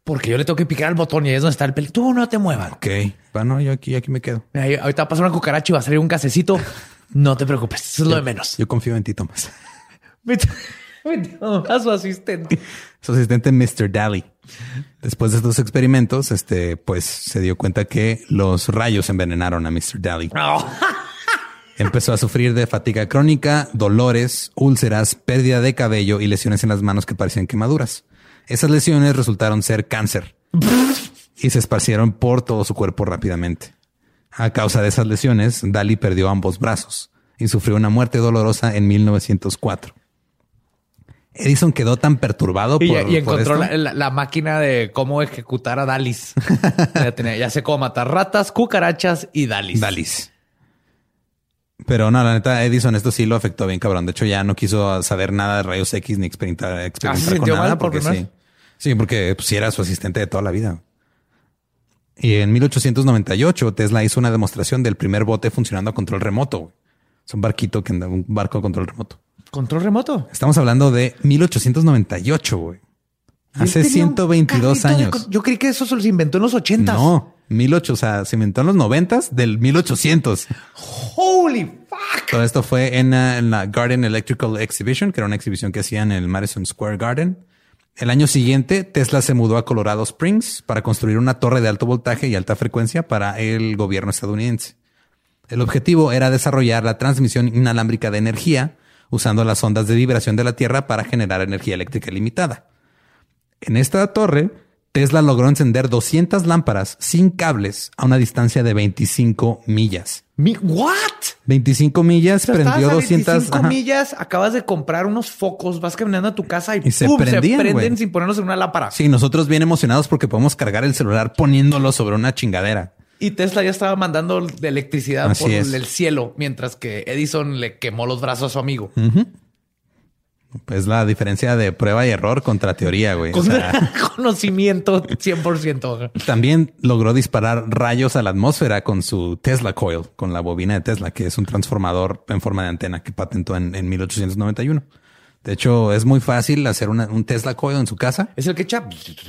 Porque yo le tengo que picar al botón y ahí es donde está el peli. Tú no te muevas. Ok. Bueno, yo aquí, aquí me quedo. Mira, ahí- ahorita va a pasar una cucaracha y va a salir un gasecito. No te preocupes. Eso es lo de menos. Yo confío en ti, Tomás. [laughs] A su asistente. [laughs] Su asistente Mr. Daly. Después de estos experimentos, este, pues se dio cuenta que los rayos envenenaron a Mr. Daly. Oh. [laughs] Empezó a sufrir de fatiga crónica, dolores, úlceras, pérdida de cabello y lesiones en las manos que parecían quemaduras. Esas lesiones resultaron ser cáncer y se esparcieron por todo su cuerpo rápidamente. A causa de esas lesiones, Daly perdió ambos brazos y sufrió una muerte dolorosa en 1904. Edison quedó tan perturbado Y, por, y por encontró esto. la, la- la máquina de cómo ejecutar a Dalis. [laughs] ya, tenía- ya sé cómo matar ratas, cucarachas y Dalis. Dalis. Pero no, la neta, Edison esto sí lo afectó bien cabrón. De hecho, ya no quiso saber nada de rayos X ni experimentar, experimentar con sintió nada por porque sí. Sí, porque pues, sí era su asistente de toda la vida. Y en 1898 Tesla hizo una demostración del primer bote funcionando a control remoto. Es un barquito que anda, un barco a control remoto. Control remoto. Estamos hablando de 1898, güey. Hace Él tenía un 122 carrito de años. Yo creí que eso se los inventó en los 80. No, 1800, o sea, se inventó en los 90 del 1800. Holy fuck. Todo esto fue en, uh, en la Garden Electrical Exhibition, que era una exhibición que hacían en el Madison Square Garden. El año siguiente, Tesla se mudó a Colorado Springs para construir una torre de alto voltaje y alta frecuencia para el gobierno estadounidense. El objetivo era desarrollar la transmisión inalámbrica de energía usando las ondas de vibración de la Tierra para generar energía eléctrica ilimitada. En esta torre, Tesla logró encender 200 lámparas sin cables a una distancia de 25 millas. Mi, ¿What? 25 millas, O sea, prendió a 200. 25 ajá. millas, acabas de comprar unos focos, vas caminando a tu casa y, Y se ¡pum! prendían, se prenden sin ponernos en una lámpara. Sí, nosotros bien emocionados porque podemos cargar el celular poniéndolo sobre una chingadera. Y Tesla ya estaba mandando de electricidad Así por es. el cielo, mientras que Edison le quemó los brazos a su amigo. Pues la diferencia de prueba y error contra teoría, güey. O Con sea, [laughs] conocimiento 100%. también logró disparar rayos a la atmósfera con su Tesla Coil, con la bobina de Tesla, que es un transformador en forma de antena que patentó en, en 1891. De hecho, es muy fácil hacer una- un Tesla Coil en su casa. Es el que echa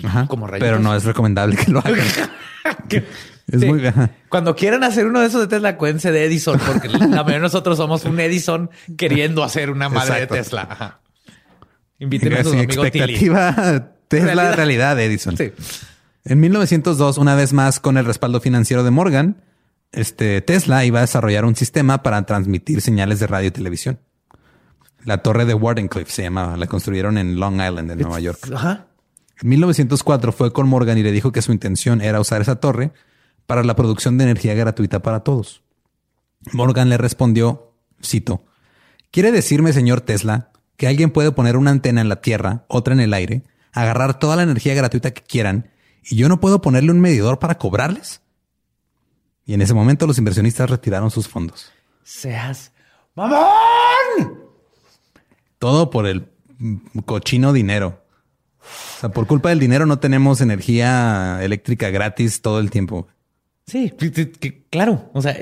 Ajá, como rayitos. pero no es recomendable que lo hagan. [laughs] Que- [laughs] Es Sí. muy-. Cuando quieran hacer uno de esos de Tesla, cuéntense de Edison, porque la mayoría de nosotros somos un Edison queriendo hacer una madre Exacto. de Tesla. Ajá. Inviten a su amigo Tilly. expectativa Tesla Realidad. realidad, Edison. Sí. En 1902, una vez más con el respaldo financiero de Morgan, este Tesla iba a desarrollar un sistema para transmitir señales de radio y televisión. La torre de Wardenclyffe se llamaba, la construyeron en Long Island, en Nueva York. Ajá. En 1904 fue con Morgan y le dijo que su intención era usar esa torre para la producción de energía gratuita para todos. Morgan le respondió, cito, ¿Quiere decirme, señor Tesla, que alguien puede poner una antena en la Tierra, otra en el aire, agarrar toda la energía gratuita que quieran, y yo no puedo ponerle un medidor para cobrarles? Y en ese momento los inversionistas retiraron sus fondos. Seas mamón. Todo por el cochino dinero. O sea, por culpa del dinero no tenemos energía eléctrica gratis todo el tiempo. Sí, claro. O sea,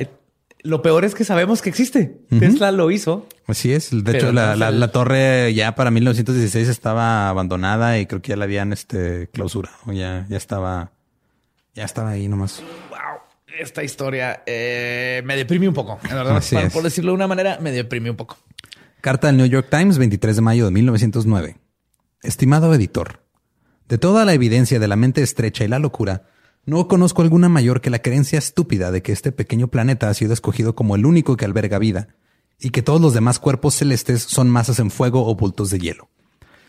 lo peor es que sabemos que existe. Tesla lo hizo. Así es. De hecho, la, torre ya para 1916 estaba abandonada y creo que ya la habían este, clausurado. Ya, ya estaba, ya estaba ahí nomás. Wow. Esta historia eh, me deprime un poco. En verdad, Para- por decirlo de una manera, me deprime un poco. Carta del New York Times, 23 de mayo de 1909. Estimado editor, de toda la evidencia de la mente estrecha y la locura, no conozco alguna mayor que la creencia estúpida de que este pequeño planeta ha sido escogido como el único que alberga vida y que todos los demás cuerpos celestes son masas en fuego o bultos de hielo.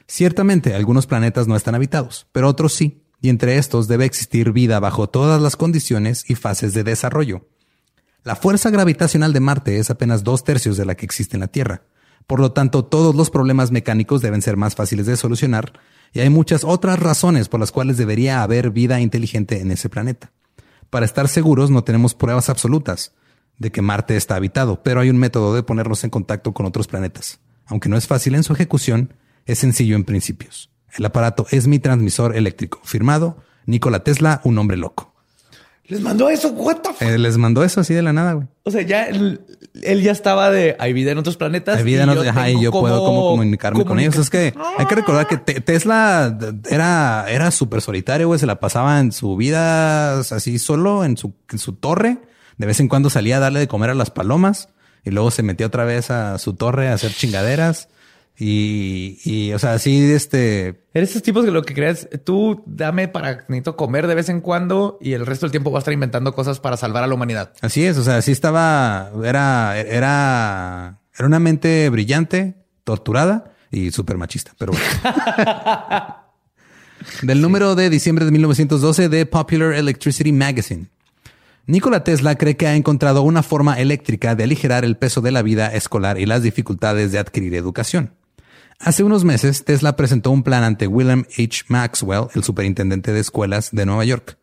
Ciertamente, algunos planetas no están habitados, pero otros sí, y entre estos debe existir vida bajo todas las condiciones y fases de desarrollo. La fuerza gravitacional de Marte es apenas dos tercios de la que existe en la Tierra. Por lo tanto, todos los problemas mecánicos deben ser más fáciles de solucionar y hay muchas otras razones por las cuales debería haber vida inteligente en ese planeta. Para estar seguros, no tenemos pruebas absolutas de que Marte está habitado, pero hay un método de ponernos en contacto con otros planetas. Aunque no es fácil en su ejecución, es sencillo en principios. El aparato es mi transmisor eléctrico. Firmado, Nikola Tesla, un hombre loco. Les mandó eso. What the fuck? Eh, les mandó eso así de la nada, güey. O sea, ya él, él ya estaba de hay vida en otros planetas. Hay vida en y otro- ajá, y yo puedo cómo como comunicarme con ellos. Es que hay que recordar que Te- Tesla era, era súper solitario, güey. Se la pasaba en su vida así solo en su, en su torre. De vez en cuando salía a darle de comer a las palomas y luego se metía otra vez a su torre a hacer chingaderas. Y, y o sea, así este, Eres esos tipos que lo que creas, tú dame para necesito comer de vez en cuando y el resto del tiempo va a estar inventando cosas para salvar a la humanidad. Así es, o sea, sí estaba, era, era, era una mente brillante, torturada y súper machista, pero bueno. [laughs] Del número de diciembre de 1912 de Popular Electricity Magazine. Nikola Tesla cree que ha encontrado una forma eléctrica de aligerar el peso de la vida escolar y las dificultades de adquirir educación. Hace unos meses, Tesla presentó un plan ante William H. Maxwell, el superintendente de escuelas de Nueva York.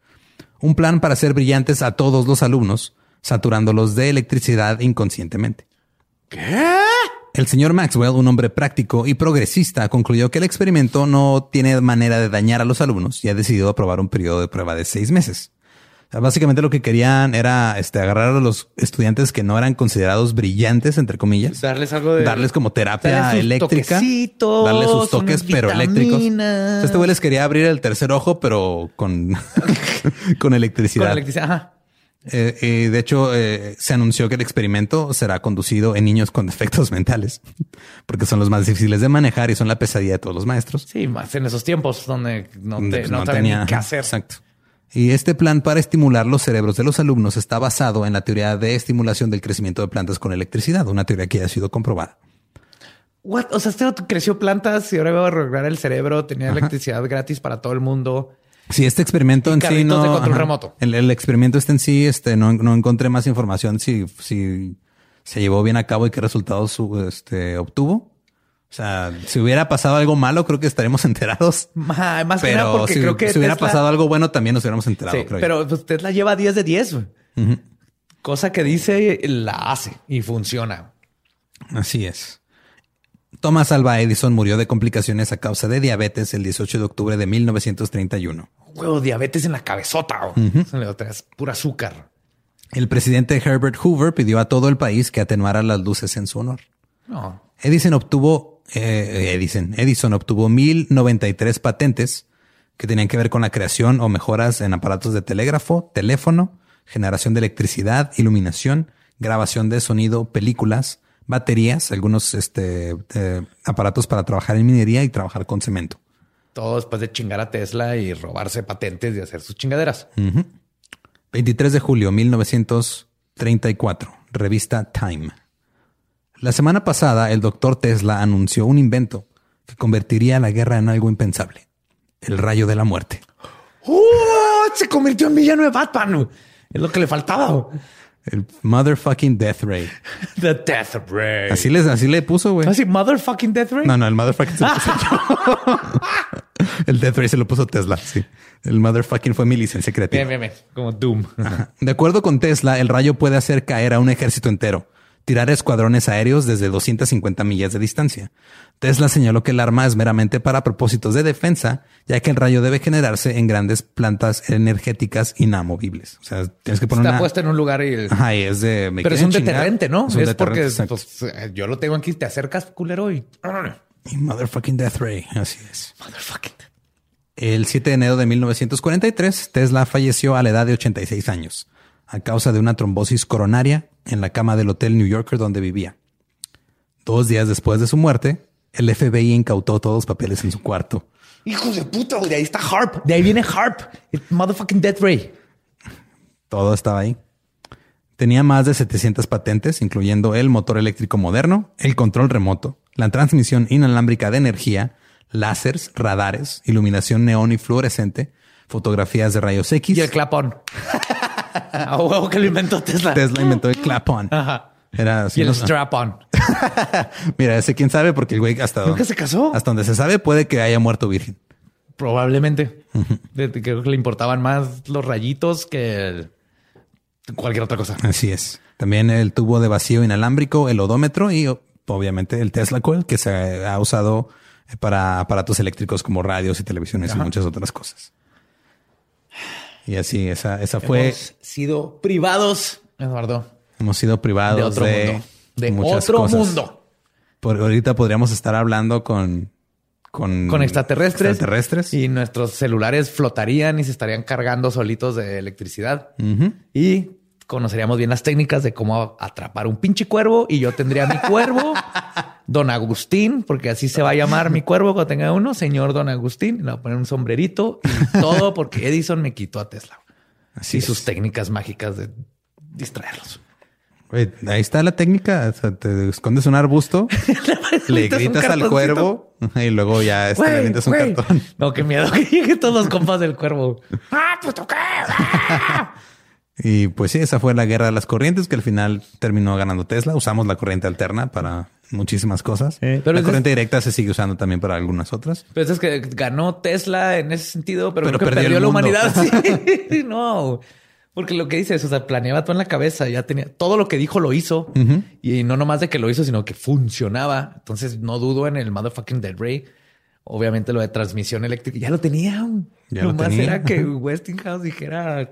Un plan para hacer brillantes a todos los alumnos, saturándolos de electricidad inconscientemente. ¿Qué? El señor Maxwell, un hombre práctico y progresista, concluyó que el experimento no tiene manera de dañar a los alumnos y ha decidido aprobar un periodo de prueba de seis meses. Sea, básicamente lo que querían era este, agarrar a los estudiantes que no eran considerados brillantes, entre comillas, Darles algo de darles como terapia darles eléctrica, darles sus toques, pero eléctricos. vitaminas. O sea, Este güey les quería abrir el tercer ojo, pero con, [laughs] con electricidad. Con electricidad. Ajá. Eh, eh, de hecho, eh, se anunció que el experimento será conducido en niños con defectos mentales, porque son los más difíciles de manejar y son la pesadilla de todos los maestros. Sí, más en esos tiempos donde no, te, pues, no, no saben tenía- ni qué hacer. Exacto. Y este plan para estimular los cerebros de los alumnos está basado en la teoría de estimulación del crecimiento de plantas con electricidad, una teoría que ya ha sido comprobada. What? O sea, este creció plantas y ahora iba a arreglar el cerebro, tenía electricidad gratis para todo el mundo. Sí, este experimento Y en sí no. de control remoto. El, el experimento este en sí, este, no, no encontré más información si, si se llevó bien a cabo y qué resultados su- este, obtuvo. O sea, si hubiera pasado algo malo, creo que estaremos [laughs] enterados. Ma- Más que nada Pero porque si, creo que si hubiera Tesla- pasado algo bueno, también nos hubiéramos enterado, Sí, creo yo. pero pues, Tesla lleva 10 de 10. güey. Cosa que dice, la hace y funciona. Así es. Thomas Alva Edison murió de complicaciones a causa de diabetes el 18 de octubre de 1931. Huevo, diabetes en la cabezota. le otra, Es pura azúcar. El presidente Herbert Hoover pidió a todo el país que atenuara las luces en su honor. No. Edison obtuvo, eh, Edison, Edison obtuvo 1093 patentes que tenían que ver con la creación o mejoras en aparatos de telégrafo, teléfono, generación de electricidad, iluminación, grabación de sonido, películas, baterías, algunos este, eh, aparatos para trabajar en minería y trabajar con cemento. Todo después de chingar a Tesla y robarse patentes y hacer sus chingaderas. 23 de julio 1934, revista Time. La semana pasada, el doctor Tesla anunció un invento que convertiría la guerra en algo impensable. El rayo de la muerte. ¡Oh! Se convirtió en villano de Batman. Es lo que le faltaba. El motherfucking death ray. [laughs] The Death Ray. Así, les, así le puso, güey. ¿Así motherfucking Death Ray? No, no, el motherfucking se lo puse yo. [laughs] el death ray se lo puso Tesla, sí. El motherfucking fue mi licencia creativa. Bien, bien, bien. Como Doom. De acuerdo con Tesla, el rayo puede hacer caer a un ejército entero, tirar escuadrones aéreos desde 250 millas de distancia. Tesla señaló que el arma es meramente para propósitos de defensa, ya que el rayo debe generarse en grandes plantas energéticas inamovibles. O sea, tienes que poner Está una... puesta en un lugar y... Ajá, y es de... me Pero es un chingar. deterrente, ¿no? Es un porque deterrente, pues, eh, yo lo tengo aquí, te acercas, culero, y... Y motherfucking death ray, así es. Motherfucking. El 7 de enero de 1943, Tesla falleció a la edad de 86 años a causa de una trombosis coronaria en la cama del Hotel New Yorker donde vivía. Dos días después de su muerte, el FBI incautó todos los papeles en su cuarto. Hijos de puta, güey, de ahí está Harp. De ahí [laughs] viene Harp. El motherfucking Death Ray. Todo estaba ahí. Tenía más de 700 patentes, incluyendo el motor eléctrico moderno, el control remoto, la transmisión inalámbrica de energía, láseres, radares, iluminación neón y fluorescente, fotografías de rayos X. Y el clapón. [laughs] [laughs] A huevo que lo inventó Tesla. Tesla inventó el clap-on. Ajá. Era así. Y el ¿no? strap-on. [laughs] Mira, ese quién sabe, porque el güey hasta ¿Nunca donde, se casó? hasta donde se sabe puede que haya muerto virgen. Probablemente. Creo que le importaban más los rayitos que el- cualquier otra cosa. Así es. También el tubo de vacío inalámbrico, el odómetro y obviamente el Tesla Coil que se ha usado para aparatos eléctricos como radios y televisiones y muchas otras cosas. Y así, esa, esa fue. Hemos sido privados, Eduardo, Hemos sido privados de otro de, mundo. De muchas otro cosas. mundo. Por ahorita podríamos estar hablando con con, Con extraterrestres. extraterrestres. Y nuestros celulares flotarían y se estarían cargando solitos de electricidad. Y conoceríamos bien las técnicas de cómo atrapar un pinche cuervo. Y yo tendría mi cuervo, [laughs] Don Agustín, porque así se va a llamar mi cuervo cuando tenga uno, señor Don Agustín. Y le voy a poner un sombrerito y todo porque Edison me quitó a Tesla. Así y es. sus técnicas mágicas de distraerlos. Güey, ahí está la técnica. O sea, te escondes un arbusto, [laughs] le gritas al cuervo y luego ya este, le Güey, avientas un güey. cartón. No, qué miedo que lleguen todos los compas del cuervo. [laughs] ¡Ah, puto qué! ¡Ah! Y pues sí, esa fue la guerra de las corrientes que al final terminó ganando Tesla. Usamos la corriente alterna para muchísimas cosas. Eh, pero la es- corriente directa se sigue usando también para algunas otras. Pero es que ganó Tesla en ese sentido, pero, Pero creo que perdió la humanidad. [laughs] Sí, [laughs] no. Porque lo que dices, o sea, planeaba todo en la cabeza, ya tenía todo lo que dijo lo hizo y no nomás de que lo hizo, sino que funcionaba. Entonces no dudo en el motherfucking Dead Ray. Obviamente lo de transmisión eléctrica ya lo tenía. Ya lo Nomás tenía. era que [laughs] Westinghouse dijera,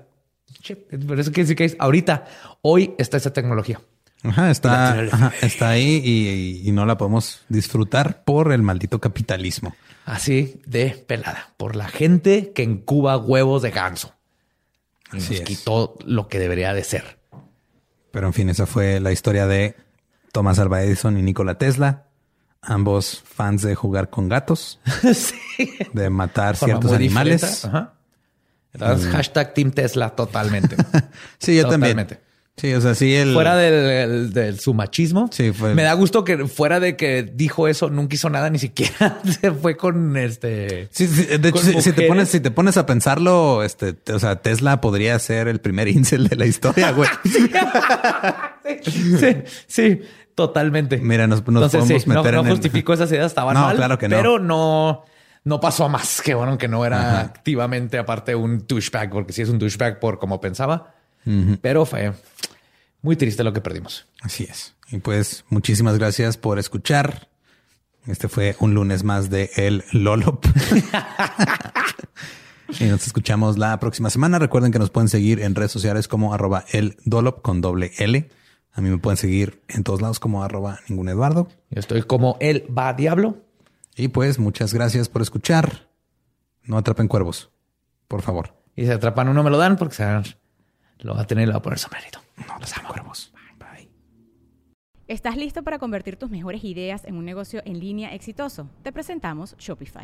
"Che, por eso quiere decir que es ahorita, hoy está esa tecnología. Ajá, está, ajá, está ahí y, y no la podemos disfrutar por el maldito capitalismo. Así de pelada por la gente que incuba huevos de ganso. Y Así nos es. quitó lo que debería de ser. Pero en fin, esa fue la historia de Thomas Alva Edison y Nikola Tesla, ambos fans de jugar con gatos, [laughs] sí. de matar ciertos animales. Ajá. Entonces, hashtag Team Tesla totalmente. [laughs] Sí, yo también. Totalmente. Sí, o sea, sí, el. Fuera del, el- del- su machismo. Sí, fue- Me da gusto que fuera de que dijo eso, nunca hizo nada, ni siquiera [laughs] se fue con este. Sí, sí, de hecho, si, si te pones, si te pones a pensarlo, este, te- o sea, Tesla podría ser el primer incel de la historia, güey. [laughs] Sí, sí, totalmente. Mira, nos- nos Entonces, podemos sí, no- meter no, en el- justifico esas ideas, estaban No, mal. claro que no. Pero no, no pasó a más. Que bueno que no era activamente aparte un douchebag, porque sí es un douchebag por como pensaba. Pero fue muy triste lo que perdimos. Así es. Y pues, muchísimas gracias por escuchar. Este fue un lunes más de El Lolop. [laughs] y nos escuchamos la próxima semana. Recuerden que nos pueden seguir en redes sociales como arroba el Dolop con doble L. A mí me pueden seguir en todos lados como arroba ningún Eduardo. Yo estoy como él va diablo. Y pues, muchas gracias por escuchar. No atrapen cuervos, por favor. Y se atrapan uno me lo dan porque se lo va a tener y le va a poner sombrerito. No los amo cuervos. Bye. ¿Estás listo para convertir tus mejores ideas en un negocio en línea exitoso? Te presentamos Shopify.